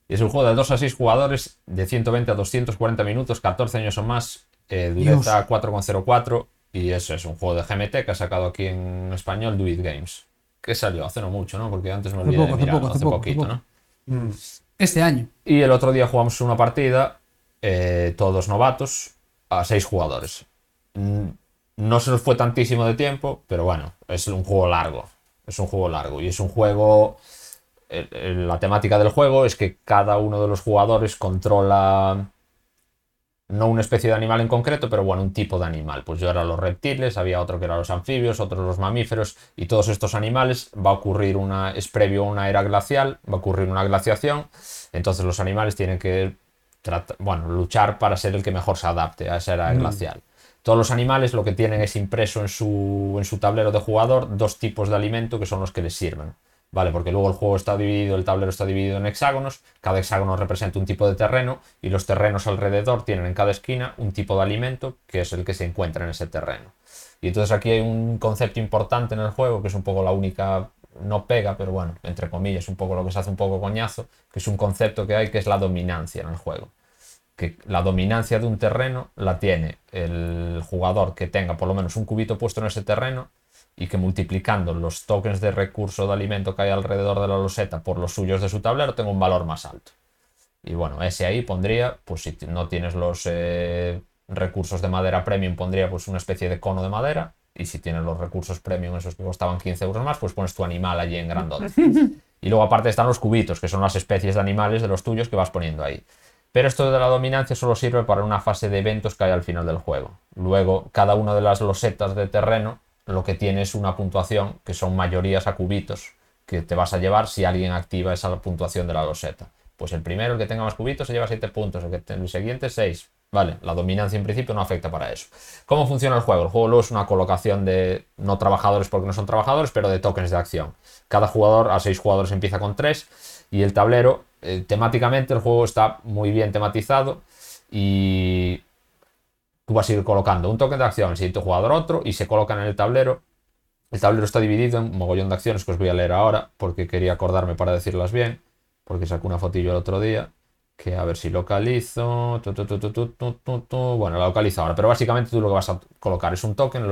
Y es un juego de 2 a 6 jugadores, de 120 a 240 minutos, 14 años o más, eh, dureza 4,04. Y eso es un juego de GMT que ha sacado aquí en español Do It Games. Que salió hace no mucho, ¿no? Porque antes me Hace olvidé poco, de hace mirarlo, poco, hace poco, poquito, hace poco. ¿no? Mm. Este año. Y el otro día jugamos una partida, eh, todos novatos, a seis jugadores. Mm, No se nos fue tantísimo de tiempo, pero bueno, es un juego largo. Es un juego largo. Y es un juego. El- el- la temática del juego es que cada uno de los jugadores controla. No una especie de animal en concreto, pero bueno, un tipo de animal. Pues yo era los reptiles, había otro que era los anfibios, otros los mamíferos, y todos estos animales va a ocurrir una. es previo a una era glacial, va a ocurrir una glaciación. Entonces los animales tienen que bueno, luchar para ser el que mejor se adapte a esa era glacial. Todos los animales lo que tienen es impreso en su, en su tablero de jugador dos tipos de alimento que son los que les sirven. ¿Vale? Porque luego el juego está dividido, el tablero está dividido en hexágonos, cada hexágono representa un tipo de terreno y los terrenos alrededor tienen en cada esquina un tipo de alimento que es el que se encuentra en ese terreno. Y entonces aquí hay un concepto importante en el juego, que es un poco la única, no pega, pero bueno, entre comillas, un poco lo que se hace un poco coñazo, que es un concepto que hay que es la dominancia en el juego. Que la dominancia de un terreno la tiene el jugador que tenga por lo menos un cubito puesto en ese terreno y que multiplicando los tokens de recurso de alimento que hay alrededor de la loseta por los suyos de su tablero tenga un valor más alto. Y bueno, ese ahí pondría, pues si no tienes los eh, recursos de madera premium, pondría pues una especie de cono de madera. Y si tienes los recursos premium, esos que costaban 15 euros más, pues pones tu animal allí en grandote. <laughs> Y luego aparte están los cubitos, que son las especies de animales de los tuyos que vas poniendo ahí. Pero esto de la dominancia solo sirve para una fase de eventos que hay al final del juego. Luego, cada una de las losetas de terreno lo que tiene es una puntuación que son mayorías a cubitos que te vas a llevar si alguien activa esa puntuación de la loseta. Pues el primero, el que tenga más cubitos, se lleva 7 puntos, el, que el siguiente 6. Vale, la dominancia en principio no afecta para eso. ¿Cómo funciona el juego? El juego luego es una colocación de no trabajadores porque no son trabajadores, pero de tokens de acción. Cada jugador, a 6 jugadores, empieza con 3 y el tablero, eh, temáticamente, el juego está muy bien tematizado y tú vas a ir colocando un token de acción, el siguiente jugador otro, y se colocan en el tablero. El tablero está dividido en un mogollón de acciones que os voy a leer ahora, porque quería acordarme para decirlas bien, porque sacó una fotillo el otro día, que a ver si localizo. bueno, la localizo ahora, pero básicamente tú lo que vas a colocar es un token,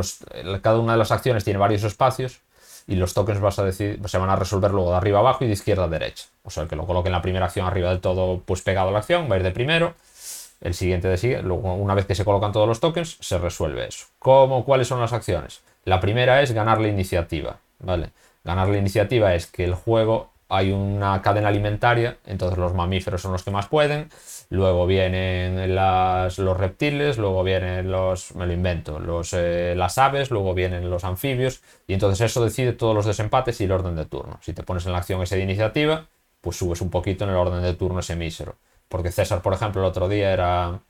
cada una de las acciones tiene varios espacios, y los tokens vas a decir, se van a resolver luego de arriba abajo y de izquierda a derecha. O sea, el que lo coloque en la primera acción arriba del todo, pues pegado a la acción, va a ir de primero el siguiente de sigue, una vez que se colocan todos los tokens, se resuelve eso. ¿Cómo, ¿Cuáles son las acciones? La primera es ganar la iniciativa, ¿vale? Ganar la iniciativa es que el juego hay una cadena alimentaria, entonces los mamíferos son los que más pueden, luego vienen las, los reptiles, luego vienen los, me lo invento, los, eh, las aves, luego vienen los anfibios, y entonces eso decide todos los desempates y el orden de turno. Si te pones en la acción ese de iniciativa, pues subes un poquito en el orden de turno ese mísero. Porque César, por ejemplo, el otro día era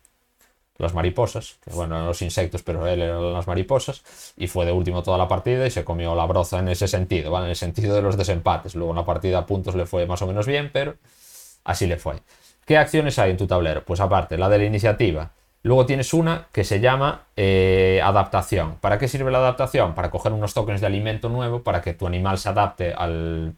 las mariposas, que bueno, eran los insectos, pero él eran las mariposas, y fue de último toda la partida y se comió la broza en ese sentido, ¿vale? En el sentido de los desempates. Luego en la partida a puntos le fue más o menos bien, pero así le fue. ¿Qué acciones hay en tu tablero? Pues aparte, la de la iniciativa. Luego tienes una que se llama eh, adaptación. ¿Para qué sirve la adaptación? Para coger unos tokens de alimento nuevo para que tu animal se adapte al,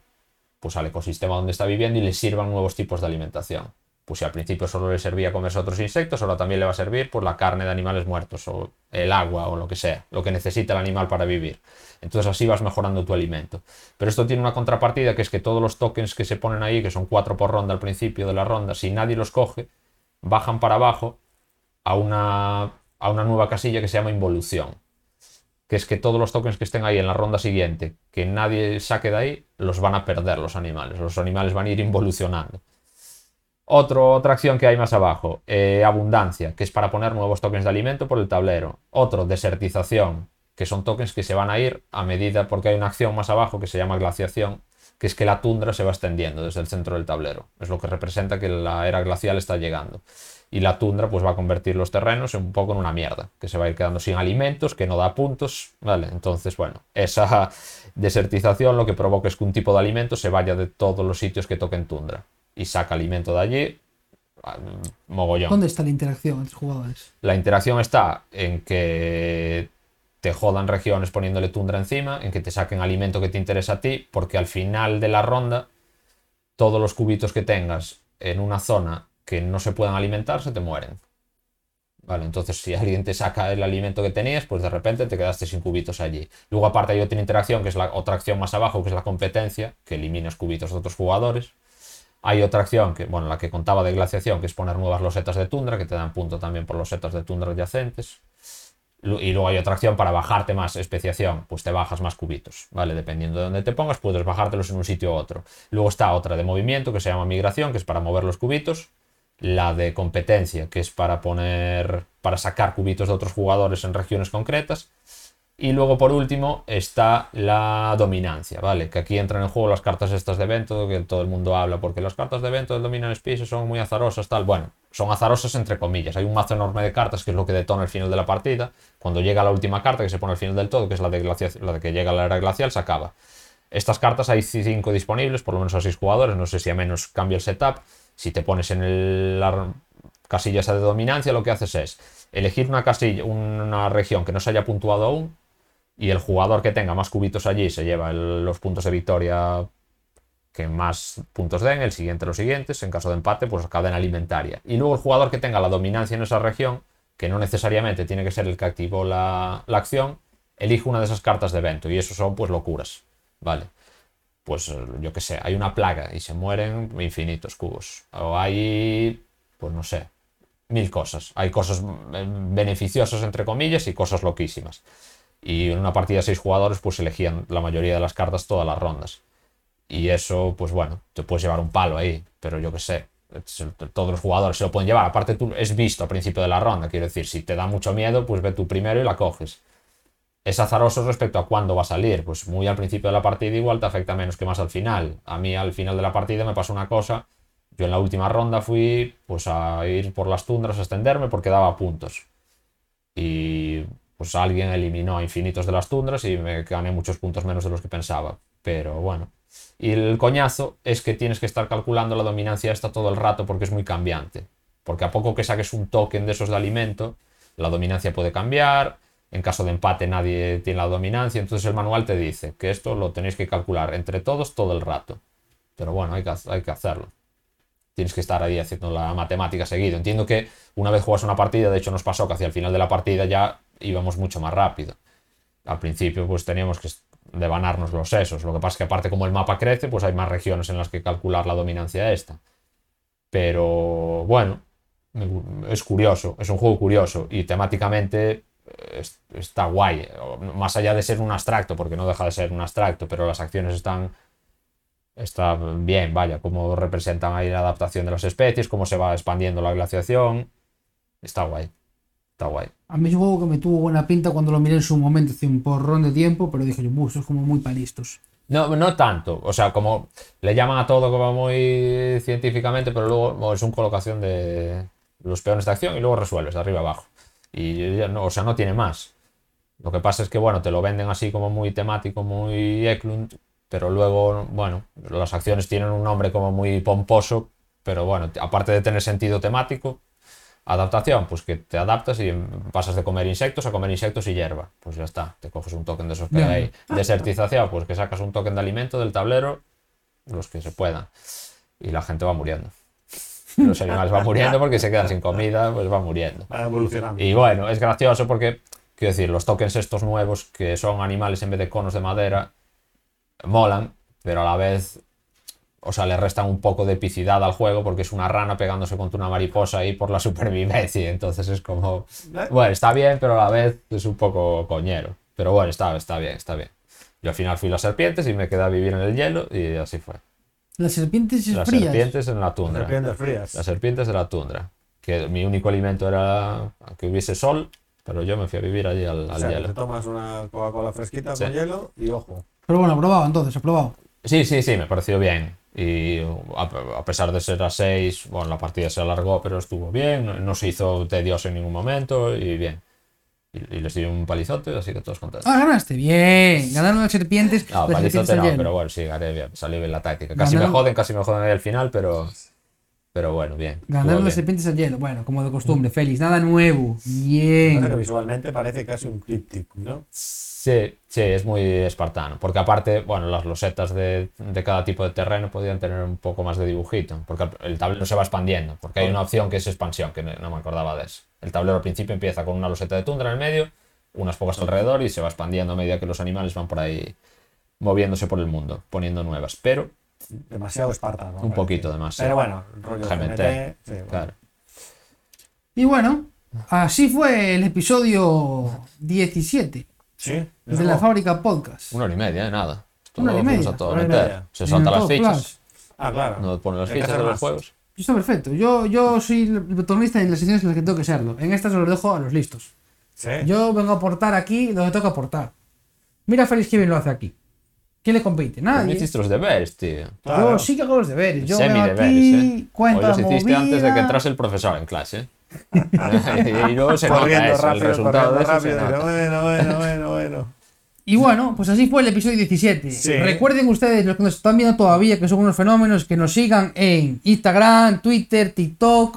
pues, al ecosistema donde está viviendo y le sirvan nuevos tipos de alimentación pues si al principio solo le servía comerse otros insectos, ahora también le va a servir la carne de animales muertos o el agua o lo que sea, lo que necesita el animal para vivir. Entonces así vas mejorando tu alimento. Pero esto tiene una contrapartida que es que todos los tokens que se ponen ahí, que son cuatro por ronda al principio de la ronda, si nadie los coge, bajan para abajo a una, a una nueva casilla que se llama involución. Que es que todos los tokens que estén ahí en la ronda siguiente, que nadie saque de ahí, los van a perder los animales. Los animales van a ir involucionando otra acción que hay más abajo, eh, abundancia, que es para poner nuevos tokens de alimento por el tablero. Otro, desertización, que son tokens que se van a ir a medida, porque hay una acción más abajo que se llama glaciación, que es que la tundra se va extendiendo desde el centro del tablero. Es lo que representa que la era glacial está llegando. Y la tundra pues va a convertir los terrenos un poco en una mierda, que se va a ir quedando sin alimentos, que no da puntos, ¿vale? Entonces, bueno, esa <laughs> desertización lo que provoca es que un tipo de alimento se vaya de todos los sitios que toquen tundra y saca alimento de allí, mogollón. ¿Dónde está la interacción entre jugadores? La interacción está en que te jodan regiones poniéndole tundra encima, en que te saquen alimento que te interesa a ti, porque al final de la ronda, todos los cubitos que tengas en una zona que no se puedan alimentar se te mueren. Vale, entonces si <laughs> alguien te saca el alimento que tenías, pues de repente te quedaste sin cubitos allí. Luego aparte hay otra interacción, que es la otra acción más abajo, que es la competencia, que eliminas cubitos de otros jugadores. Hay otra acción, que, bueno, la que contaba de glaciación, que es poner nuevas losetas de tundra, que te dan punto también por losetas de tundra adyacentes. Y luego hay otra acción para bajarte más especiación, pues te bajas más cubitos, ¿vale? Dependiendo de dónde te pongas, puedes bajártelos en un sitio u otro. Luego está otra de movimiento, que se llama migración, que es para mover los cubitos. La de competencia, que es para poner, para sacar cubitos de otros jugadores en regiones concretas. Y luego, por último, está la dominancia, ¿vale? Que aquí entran en juego las cartas estas de evento, que todo el mundo habla, porque las cartas de evento del Dominan Space son muy azarosas, tal. Bueno, son azarosas entre comillas. Hay un mazo enorme de cartas que es lo que detona el final de la partida. Cuando llega la última carta, que se pone al final del todo, que es la de, la de que llega la era glacial, se acaba. Estas cartas hay 5 disponibles, por lo menos a 6 jugadores, no sé si a menos cambia el setup. Si te pones en la casilla esa de dominancia, lo que haces es elegir una casilla, una región que no se haya puntuado aún, y el jugador que tenga más cubitos allí se lleva los puntos de victoria que más puntos den, el siguiente los siguientes, en caso de empate, pues cadena alimentaria. Y luego el jugador que tenga la dominancia en esa región, que no necesariamente tiene que ser el que activó la, la acción, elige una de esas cartas de evento, y eso son pues locuras, ¿vale? Pues eh, yo qué sé, hay una plaga y se mueren infinitos cubos. O hay, pues no sé, mil cosas. Hay cosas eh, beneficiosas, entre comillas, y cosas loquísimas. Y en una partida de seis jugadores, pues elegían la mayoría de las cartas todas las rondas. Y eso, pues bueno, te puedes llevar un palo ahí, pero yo qué sé. Todos los jugadores se lo pueden llevar. Aparte, tú es visto al principio de la ronda. Quiero decir, si te da mucho miedo, pues ve tú primero y la coges. Es azaroso respecto a cuándo va a salir. Pues muy al principio de la partida igual te afecta menos que más al final. A mí al final de la partida me pasó una cosa. Yo en la última ronda fui pues a ir por las tundras a extenderme porque daba puntos. Y pues alguien eliminó a infinitos de las tundras y me gané muchos puntos menos de los que pensaba. Pero bueno. Y el coñazo es que tienes que estar calculando la dominancia esta todo el rato porque es muy cambiante. Porque a poco que saques un token de esos de alimento, la dominancia puede cambiar. En caso de empate nadie tiene la dominancia. Entonces el manual te dice que esto lo tenéis que calcular entre todos todo el rato. Pero bueno, hay que, ha- hay que hacerlo. Tienes que estar ahí haciendo la matemática seguido. Entiendo que una vez juegas una partida, de hecho nos pasó que hacia el final de la partida ya íbamos mucho más rápido. Al principio pues teníamos que devanarnos los sesos. Lo que pasa es que aparte como el mapa crece, pues hay más regiones en las que calcular la dominancia esta. Pero bueno, es curioso, es un juego curioso y temáticamente eh, es- está guay. Más allá de ser un abstracto, porque no deja de ser un abstracto, pero las acciones están está bien, vaya, cómo representan ahí la adaptación de las especies, cómo se va expandiendo la glaciación. Está guay. Está guay. A mí es un juego que me tuvo buena pinta cuando lo miré en su momento, hace un porrón de tiempo, pero dije yo, "Buh, eso es como muy palistos. No, no tanto. O sea, como le llaman a todo como muy científicamente, pero luego es una colocación de los peones de acción y luego resuelves de arriba abajo. Y no, o sea, no tiene más. Lo que pasa es que, bueno, te lo venden así como muy temático, muy Eklund, pero luego, bueno, las acciones tienen un nombre como muy pomposo, pero bueno, aparte de tener sentido temático, adaptación, pues que te adaptas y pasas de comer insectos a comer insectos y hierba. Pues ya está, te coges un token de esos que hay. Desertización, pues que sacas un token de alimento del tablero, los que se puedan. Y la gente va muriendo. Los animales van muriendo porque se quedan sin comida, pues van muriendo. Va evolucionando. Y bueno, es gracioso porque, quiero decir, los tokens estos nuevos que son animales en vez de conos de madera, molan, pero a la vez, o sea, le restan un poco de epicidad al juego porque es una rana pegándose contra una mariposa ahí por la <laughs> supervivencia. Entonces es como, ¿Eh? bueno, está bien, pero a la vez es un poco coñero. Pero bueno, está, está bien, está bien. Yo al final fui las serpientes y me quedé a vivir en el hielo y así fue. Las serpientes Las frías. serpientes en la tundra. Serpientes frías. Las serpientes de la tundra. Que mi único alimento era que hubiese sol, pero yo me fui a vivir allí al, O al sea, hielo. te tomas una Coca-Cola fresquita Sí. con hielo y ojo. Pero bueno, aprobado entonces, aprobado. Sí, sí, sí, me pareció bien. Y a, a pesar de ser a 6, bueno, la partida se alargó, pero estuvo bien. No, no se hizo tedioso en ningún momento y bien. Y, y les di un palizote, así que todos contentos. Ah, ganaste. Bien. Ganaron las serpientes. No, las serpientes palizote al no, pero bueno, sí, gané bien. Salió bien la táctica. Casi me Ganaron- joden, casi me joden ahí al final, pero. Pero bueno, bien. Ganaron las bien. serpientes al hielo. Bueno, como de costumbre, Félix. Nada nuevo. Bien. visualmente parece casi un críptico, ¿no? Sí, sí, es muy espartano. Porque aparte, bueno, las losetas de, de cada tipo de terreno podían tener un poco más de dibujito. Porque el tablero se va expandiendo. Porque hay una opción que es expansión, que no, me acordaba de eso. El tablero al principio empieza con una loseta de tundra en el medio, unas pocas alrededor y se va expandiendo a medida que los animales van por ahí moviéndose por el mundo, poniendo nuevas. Pero, Demasiado espartano. un poquito de más. sí. Pero bueno, rollo GMT, GMT, sí, bueno. Claro. Y bueno, así fue el episodio 17 Sí, de desde la luego. fábrica podcast. Una hora y media, nada. Esto Una hora y media, a todo hora y media. Se salta En las fichas. Ah, claro. no pone las Hay que fichas de los juegos. Está perfecto. Yo, yo soy el protagonista en las sesiones en las que tengo que serlo. En estas se los dejo a los listos. Sí. Yo vengo a aportar aquí donde toca aportar. Mira Félix que bien lo hace aquí. ¿Quién le compite? No Nadie. hiciste los deberes, tío. Claro. Yo sí que hago los deberes. Yo vengo Semi-deberes, aquí, ¿eh? la los hiciste antes de que entrase el profesor en clase. Y luego se nota corriendo eso, el rápido, resultado corriendo de eso rápido. Bueno, bueno, bueno, bueno. Y bueno, pues así fue el episodio 17. Sí. Recuerden ustedes, los que nos están viendo todavía, que son unos fenómenos, que nos sigan en Instagram, Twitter, TikTok.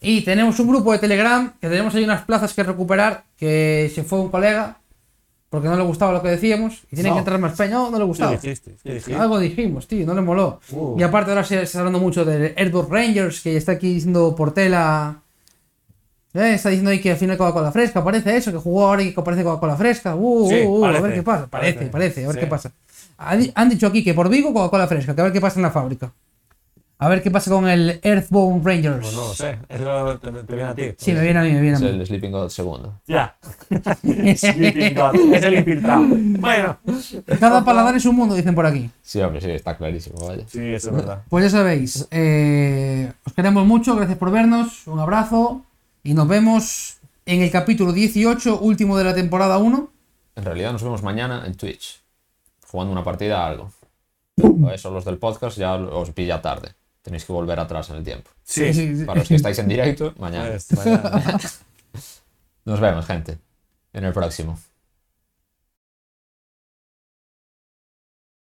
Y tenemos un grupo de Telegram, que tenemos ahí unas plazas que recuperar, que se fue un colega, porque no le gustaba lo que decíamos, y tiene No. que entrar más peña. No, no le ¿Qué gustaba. dijiste? ¿Qué dijiste? Algo dijimos, tío, no le moló. Uh. Y aparte ahora se está hablando mucho de Airborne Rangers, que está aquí diciendo Portela. Eh, está diciendo ahí que al final Coca-Cola fresca, parece eso, que jugó ahora y que aparece Coca-Cola fresca. Uh, Sí, uh, uh, a parece, ver qué pasa. Parece, parece. parece, a ver Sí. qué pasa. Han dicho aquí que por Vigo Coca-Cola fresca, que a ver qué pasa en la fábrica. A ver qué pasa con el Earthbound Rangers. Pues no lo sé. Eso te, te viene a ti. Sí, me viene a mí, me viene a Es mí. el Sleeping God segundo. Ya. <laughs> <laughs> Sleeping God. es el infiltrado. Bueno. Cada paladar es un mundo, dicen por aquí. Sí, hombre, sí, está clarísimo, vaya. Sí, eso es verdad. Pues ya sabéis, eh, os queremos mucho, gracias por vernos, un abrazo y nos vemos en el capítulo 18, último de la temporada 1. En realidad nos vemos mañana en Twitch, jugando una partida a algo. Eso los del podcast ya os pilla tarde. Tenéis que volver atrás en el tiempo. Sí. Sí, sí. Para los que estáis en directo, <laughs> mañana. Pues, mañana. <laughs> Nos vemos, gente. En el próximo.